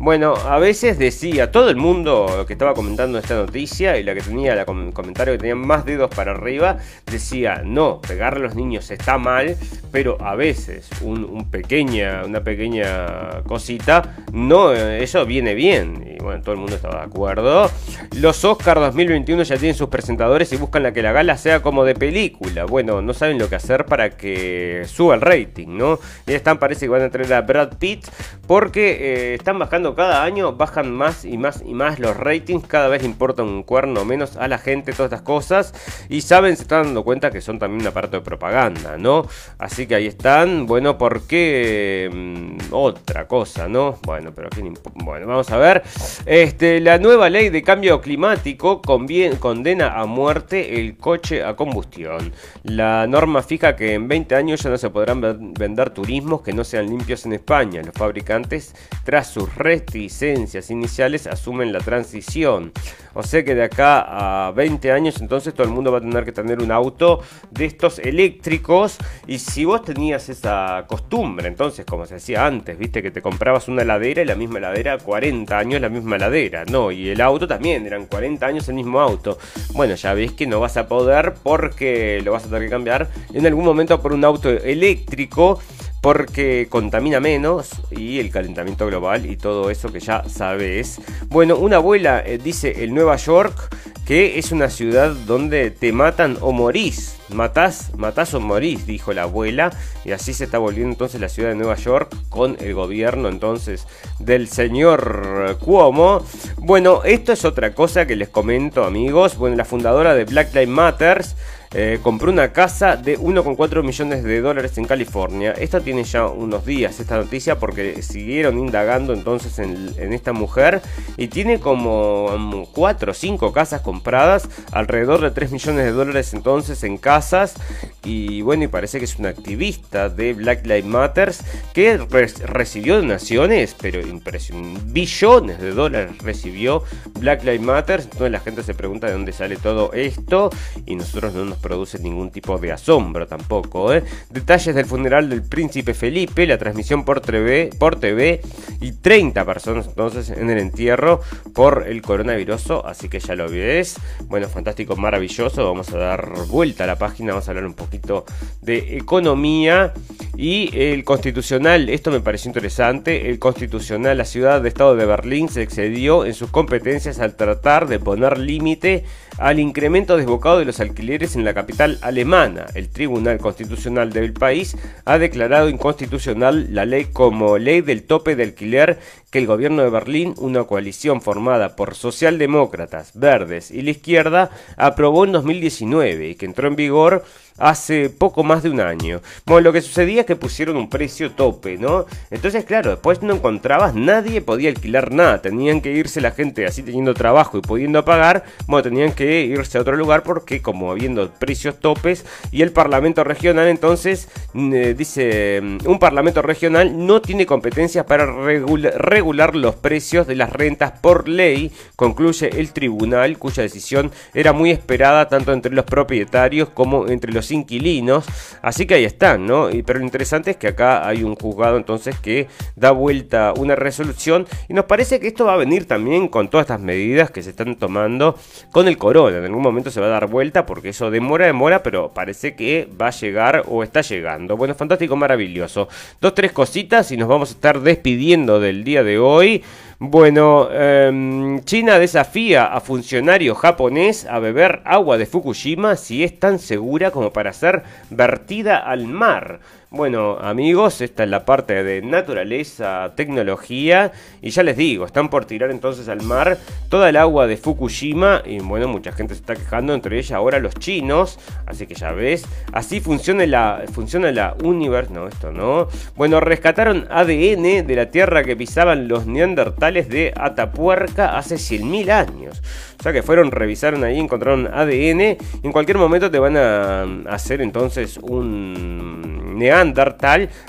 Bueno, a veces decía todo el mundo que estaba comentando esta noticia y la que tenía el comentario que tenía más dedos para arriba, decía, no, pegar a los niños está mal, pero a veces un, pequeña, una pequeña cosita, no, eso viene bien. Y bueno, todo el mundo estaba de acuerdo. Los Oscars 2021 ya tienen sus presentadores y buscan la que la gala sea como de película. Bueno, no saben lo que hacer para que suba el rating, ¿no? Y están, parece que van a traer a Brad Pitt porque eh, están bajando cada año bajan más y más y más los ratings, cada vez importa un cuerno menos a la gente todas estas cosas y saben, se están dando cuenta que son también un aparato de propaganda, ¿no? Así que ahí están, bueno, ¿por qué? Mm, otra cosa, ¿no? Bueno, pero aquí bueno, vamos a ver. Este, la nueva ley de cambio climático condena a muerte el coche a combustión. La norma fija que en 20 años ya no se podrán vender turismos que no sean limpios en España. Los fabricantes, tras sus redes licencias iniciales asumen la transición. O sea que de acá a 20 años entonces todo el mundo va a tener que tener un auto de estos eléctricos. Y si vos tenías esa costumbre, entonces como se decía antes, viste que te comprabas una heladera y la misma heladera 40 años la misma heladera. No, y el auto también, eran 40 años el mismo auto. Bueno, ya ves que no vas a poder porque lo vas a tener que cambiar en algún momento por un auto eléctrico porque contamina menos y el calentamiento global y todo eso que ya sabes. Bueno, una abuela eh, dice en Nueva York que es una ciudad donde te matan o morís. Matás, matás o morís, dijo la abuela. Y así se está volviendo entonces la ciudad de Nueva York con el gobierno entonces del señor Cuomo. Bueno, esto es otra cosa que les comento amigos. Bueno, la fundadora de Black Lives Matters eh, compró una casa de 1,4 millones de dólares en California. Esto tiene ya unos días, esta noticia, porque siguieron indagando entonces en, esta mujer y tiene como 4 o 5 casas compradas, alrededor de 3 millones de dólares entonces en casas. Y bueno, y parece que es una activista de Black Lives Matter que recibió donaciones, pero impresionante, billones de dólares recibió Black Lives Matter. Entonces la gente se pregunta de dónde sale todo esto y nosotros no nos produce ningún tipo de asombro tampoco. ¿eh? Detalles del funeral del príncipe Felipe, la transmisión por TV, por TV y 30 personas entonces en el entierro por el coronavirus, así que ya lo ves. Bueno, fantástico, maravilloso. Vamos a dar vuelta a la página, vamos a hablar un poquito de economía y el constitucional. Esto me pareció interesante. El constitucional, la ciudad de Estado de Berlín se excedió en sus competencias al tratar de poner límite al incremento desbocado de los alquileres en la capital alemana. El Tribunal Constitucional del país ha declarado inconstitucional la ley como ley del tope de alquiler que el gobierno de Berlín, una coalición formada por socialdemócratas, verdes y la izquierda, aprobó en 2019 y que entró en vigor hace poco más de un año. Bueno, lo que sucedía es que pusieron un precio tope, ¿no? Entonces, claro, después no encontrabas, nadie podía alquilar nada, tenían que irse la gente así teniendo trabajo y pudiendo pagar, bueno, tenían que irse a otro lugar porque como habiendo precios topes y el Parlamento regional entonces mm, eh, dice, mm, un Parlamento regional no tiene competencias para regular los precios de las rentas por ley, concluye el tribunal cuya decisión era muy esperada tanto entre los propietarios como entre los inquilinos. Así que ahí están, ¿no? Y, pero lo interesante es que acá hay un juzgado entonces que da vuelta una resolución y nos parece que esto va a venir también con todas estas medidas que se están tomando con el corona. En algún momento se va a dar vuelta porque eso demora, demora, pero parece que va a llegar o está llegando. Bueno, fantástico, maravilloso. Dos, tres cositas y nos vamos a estar despidiendo del día de hoy. Bueno, em, China desafía a funcionario japonés a beber agua de Fukushima si es tan segura como para ser vertida al mar. Bueno, amigos, esta es la parte de naturaleza, tecnología. Y ya les digo, están por tirar entonces al mar toda el agua de Fukushima. Y bueno, mucha gente se está quejando, entre ellas ahora los chinos. Así que ya ves, así funciona la, funciona. No, esto no. Bueno, rescataron ADN de la tierra que pisaban los neandertales de Atapuerca hace 100.000 años. O sea que fueron, revisaron ahí, encontraron ADN. en cualquier momento te van a hacer entonces un Neandertal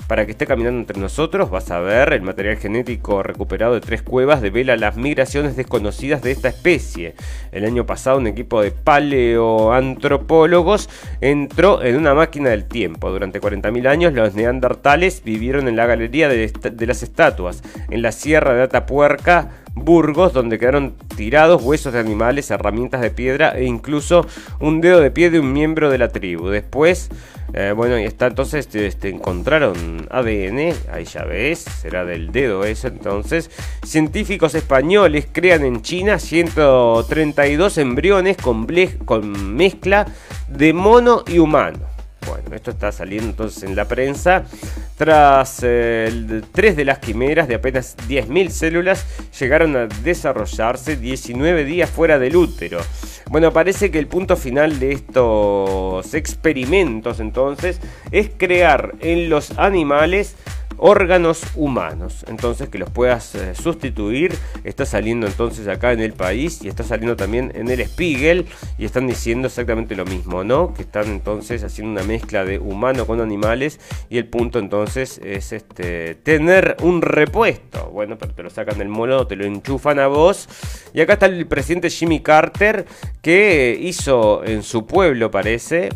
para que esté caminando entre nosotros. Vas a ver el material genético recuperado de tres cuevas devela las migraciones desconocidas de esta especie. El año pasado un equipo de paleoantropólogos entró en una máquina del tiempo. Durante 40.000 años los neandertales vivieron en la galería de, de las estatuas, en la sierra de Atapuerca, Burgos, donde quedaron tirados huesos de animales, herramientas de piedra e incluso un dedo de pie de un miembro de la tribu. Después, eh, bueno, y está entonces, este, este, encontraron ADN, ahí ya ves, será del dedo eso entonces. Científicos españoles crean en China 132 embriones con, con mezcla de mono y humano. Bueno, esto está saliendo entonces en la prensa. Tras eh, tres de las quimeras de apenas 10.000 células, llegaron a desarrollarse 19 días fuera del útero. Bueno, parece que el punto final de estos experimentos entonces es crear en los animales órganos humanos. Entonces que los puedas eh, sustituir. Está saliendo entonces acá en el país y está saliendo también en el Spiegel y están diciendo exactamente lo mismo, ¿no? Que están entonces haciendo una mezcla de humano con animales y el punto entonces es este tener un repuesto. Bueno, pero te lo sacan del mono, te lo enchufan a vos. Y acá está el presidente Jimmy Carter que hizo en su pueblo, parece,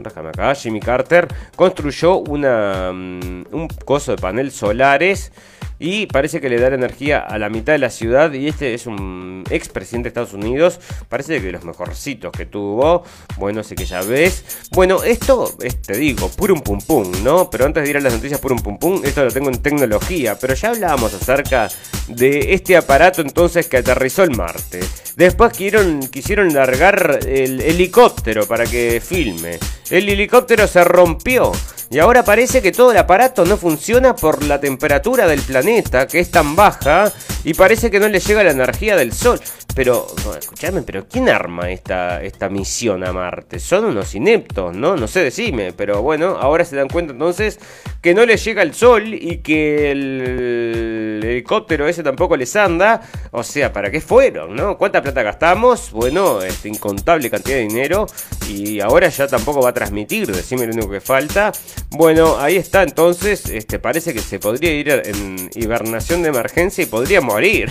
déjame acá, Jimmy Carter construyó una, mm, un coso de panel solares y parece que le da energía a la mitad de la ciudad y este es un ex presidente de Estados Unidos, parece que los mejorcitos que tuvo, bueno, sé que ya ves. Bueno, esto es, te digo, purum pum pum, ¿no? Pero antes de ir a las noticias purum pum pum, esto lo tengo en tecnología, pero ya hablábamos acerca de este aparato entonces que aterrizó en Marte. Después quisieron, quisieron largar el helicóptero para que filme. El helicóptero se rompió. Y ahora parece que todo el aparato no funciona por la temperatura del planeta, que es tan baja, y parece que no le llega la energía del Sol. Pero, escúchame, pero ¿quién arma esta, esta misión a Marte? Son unos ineptos, ¿no? No sé, decime, pero bueno, ahora se dan cuenta entonces que no les llega el Sol y que el helicóptero ese tampoco les anda. O sea, ¿para qué fueron, no? ¿Cuánta plata gastamos? Bueno, este, incontable cantidad de dinero y ahora ya tampoco va a transmitir, decime lo único que falta. Bueno, ahí está entonces, este, parece que se podría ir en hibernación de emergencia y podría morir.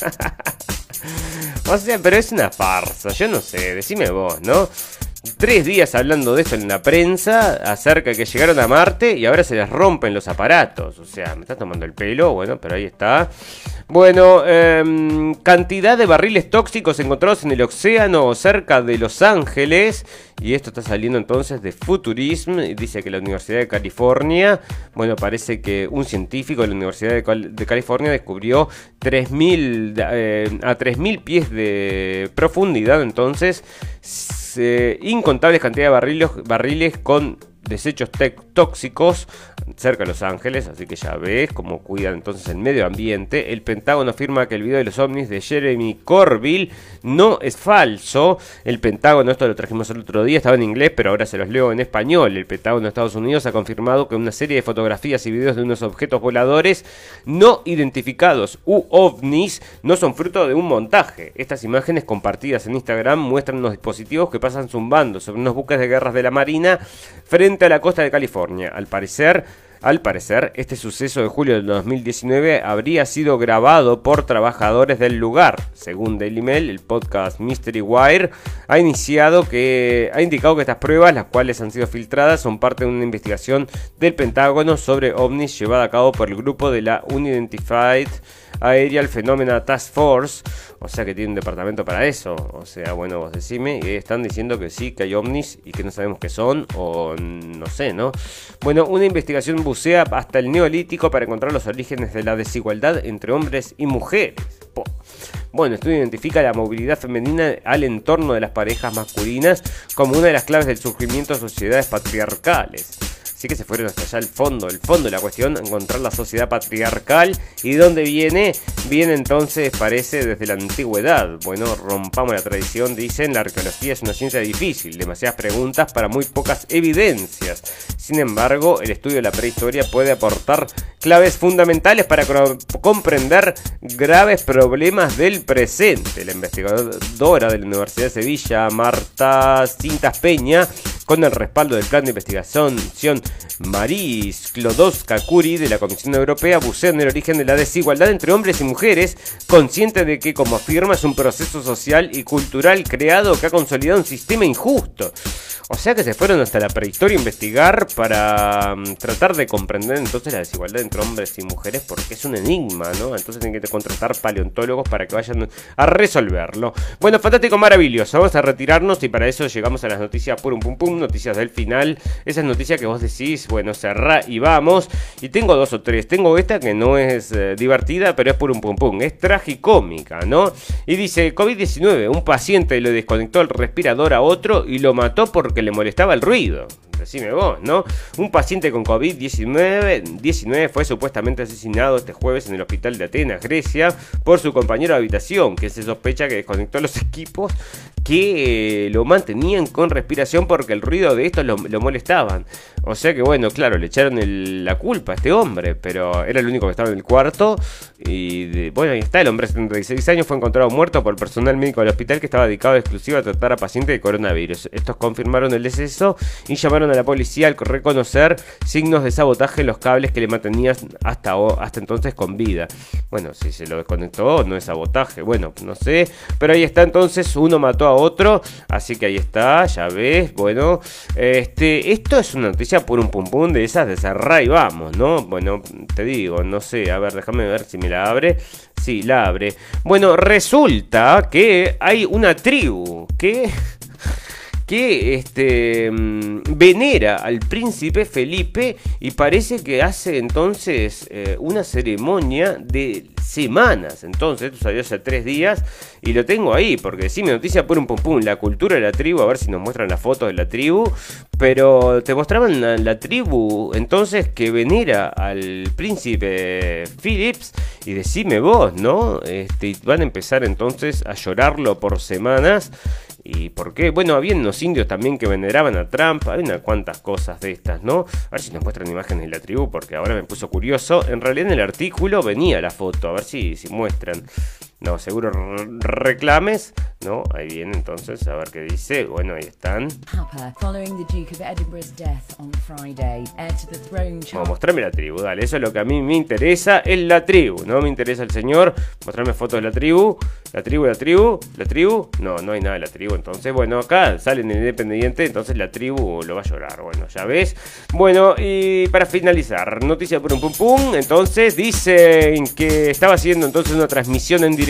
o sea, pero es una farsa, yo no sé, decime vos, ¿no? Tres días hablando de esto en la prensa, acerca de que llegaron a Marte y ahora se les rompen los aparatos. O sea, me está tomando el pelo, bueno, pero ahí está. Bueno, em, cantidad de barriles tóxicos encontrados en el océano cerca de Los Ángeles. Y esto está saliendo entonces de Futurism. Dice que la Universidad de California, bueno, parece que un científico de la Universidad de, California descubrió 3.000, eh, a 3.000 pies de profundidad entonces incontables cantidades de barriles, barriles con desechos tóxicos cerca de Los Ángeles, así que ya ves cómo cuidan entonces el medio ambiente. El Pentágono afirma que el video de los ovnis de Jeremy Corbyn no es falso. El Pentágono, esto lo trajimos el otro día, estaba en inglés, pero ahora se los leo en español. El Pentágono de Estados Unidos ha confirmado que una serie de fotografías y videos de unos objetos voladores no identificados u ovnis no son fruto de un montaje. Estas imágenes compartidas en Instagram muestran unos dispositivos que pasan zumbando sobre unos buques de guerras de la Marina frente a la costa de California. Al parecer, al parecer, este suceso de julio del 2019 habría sido grabado por trabajadores del lugar. Según Daily Mail, el podcast Mystery Wire ha iniciado que ha indicado que estas pruebas, las cuales han sido filtradas, son parte de una investigación del Pentágono sobre ovnis llevada a cabo por el grupo de la Unidentified Aerial Phenomena Task Force, o sea que tiene un departamento para eso, o sea, bueno, vos decime, y están diciendo que sí, que hay ovnis y que no sabemos qué son, o no sé, ¿no? Bueno, una investigación bucea hasta el neolítico para encontrar los orígenes de la desigualdad entre hombres y mujeres. Bueno, esto identifica la movilidad femenina al entorno de las parejas masculinas como una de las claves del surgimiento de sociedades patriarcales. Así que se fueron hasta allá al fondo, el fondo de la cuestión, encontrar la sociedad patriarcal y de dónde viene, viene entonces, parece, desde la antigüedad. Bueno, rompamos la tradición, dicen, la arqueología es una ciencia difícil, demasiadas preguntas para muy pocas evidencias. Sin embargo, el estudio de la prehistoria puede aportar claves fundamentales para comprender graves problemas del presente. La investigadora de la Universidad de Sevilla, Marta Cintas Peña, con el respaldo del plan de investigación Marie Sklodowska-Curie de la Comisión Europea, bucea en el origen de la desigualdad entre hombres y mujeres, consciente de que, como afirma, es un proceso social y cultural creado que ha consolidado un sistema injusto. O sea que se fueron hasta la prehistoria a investigar para mm, tratar de comprender entonces la desigualdad entre hombres y mujeres porque es un enigma, ¿no? Entonces tienen que contratar paleontólogos para que vayan a resolverlo. Bueno, fantástico, maravilloso. Vamos a retirarnos y para eso llegamos a las noticias pum pum pum, noticias del final. Esas noticias que vos decís, bueno, cerrá y vamos. Y tengo dos o tres. Tengo esta que no es eh, divertida, pero es pum pum pum. Es tragicómica, ¿no? Y dice, COVID-19, un paciente le desconectó el respirador a otro y lo mató porque que le molestaba el ruido decime vos, ¿no? Un paciente con COVID-19 fue supuestamente asesinado este jueves en el hospital de Atenas, Grecia, por su compañero de habitación, que se sospecha que desconectó los equipos que eh, lo mantenían con respiración porque el ruido de estos lo, molestaban. O sea que bueno, claro, le echaron la culpa a este hombre, pero era el único que estaba en el cuarto. Y bueno, ahí está, el hombre de 76 años fue encontrado muerto por personal médico del hospital que estaba dedicado exclusivo a tratar a pacientes de coronavirus. Estos confirmaron el deceso y llamaron a la policía al reconocer signos de sabotaje en los cables que le mantenían hasta, hasta entonces con vida. Bueno, si se lo desconectó, no es sabotaje. Bueno, no sé. Pero ahí está entonces, uno mató a otro. Así que ahí está, ya ves. Bueno, este, esto es una noticia por un pum pum de esas de cerrar y vamos, ¿no? Bueno, te digo, no sé. A ver, déjame ver si me la abre. Sí, la abre. Bueno, resulta que hay una tribu que que este, mm, venera al príncipe Felipe y parece que hace entonces eh, una ceremonia de semanas. Entonces, esto salió hace tres días y lo tengo ahí, porque sí, me noticia por un pum pum, la cultura de la tribu, a ver si nos muestran las fotos de la tribu, pero te mostraban la, la tribu entonces que venera al príncipe Philips y decime vos, ¿no? Este, van a empezar entonces a llorarlo por semanas. ¿Y por qué? Bueno, había unos indios también que veneraban a Trump. Hay unas cuantas cosas de estas, ¿no? A ver si nos muestran imágenes de la tribu, porque ahora me puso curioso. En realidad en el artículo venía la foto, a ver si, si muestran. No, seguro reclames. No, ahí viene entonces, a ver qué dice. Bueno, ahí están. Charles mostrame la tribu, dale. Eso es lo que a mí me interesa, es la tribu. No me interesa el señor. Mostrame fotos de la tribu. La tribu, la tribu, la tribu. No, no hay nada de la tribu. Entonces, bueno, acá salen en Independiente. Entonces la tribu lo va a llorar. Bueno, ya ves. Bueno, y para finalizar, noticia por un pum pum. Entonces dicen que estaba haciendo entonces una transmisión en directo.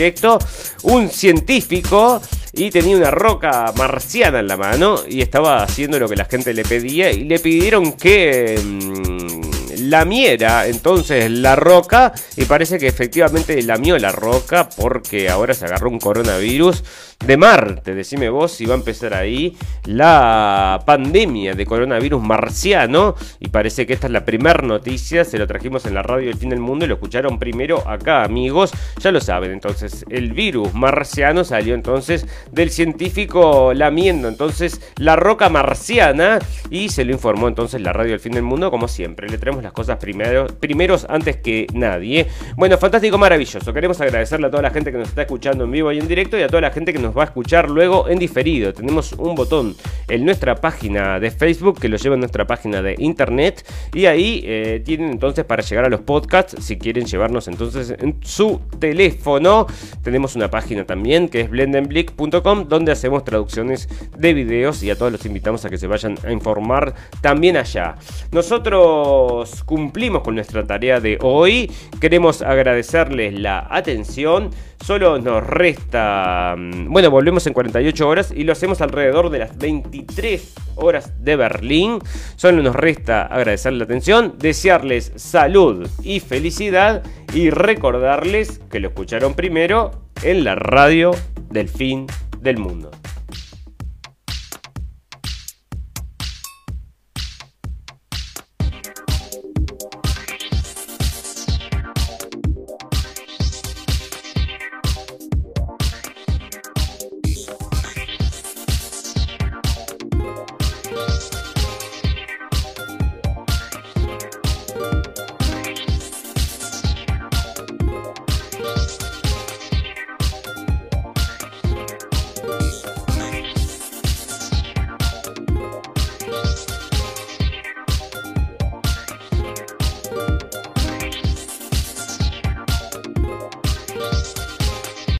Un científico y tenía una roca marciana en la mano y estaba haciendo lo que la gente le pedía y le pidieron que mm, lamiera entonces la roca y parece que efectivamente lamió la roca porque ahora se agarró un coronavirus de Marte. Decime vos si va a empezar ahí la pandemia de coronavirus marciano. Y parece que esta es la primera noticia, se lo trajimos en la radio El Fin del Mundo y lo escucharon primero acá amigos, ya lo saben entonces el virus marciano salió entonces del científico lamiendo entonces la roca marciana y se lo informó entonces la radio El Fin del Mundo como siempre, le traemos las cosas primero, primeros antes que nadie. Bueno, fantástico, maravilloso, queremos agradecerle a toda la gente que nos está escuchando en vivo y en directo y a toda la gente que nos va a escuchar luego en diferido. Tenemos un botón en nuestra página de Facebook que lo lleva a nuestra página de internet y ahí eh, tienen entonces para llegar a los podcasts si quieren llevarnos entonces en su teléfono. Tenemos una página también que es blendenblick.com donde hacemos traducciones de videos y a todos los invitamos a que se vayan a informar también allá. Nosotros cumplimos con nuestra tarea de hoy. Queremos agradecerles la atención. Solo nos resta... mm, Bueno, volvemos en 48 horas y lo hacemos alrededor de las 23 horas de Berlín. Solo nos resta agradecerles la atención, desearles salud y felicidad y recordarles que lo escucharon primero en la radio del fin del mundo.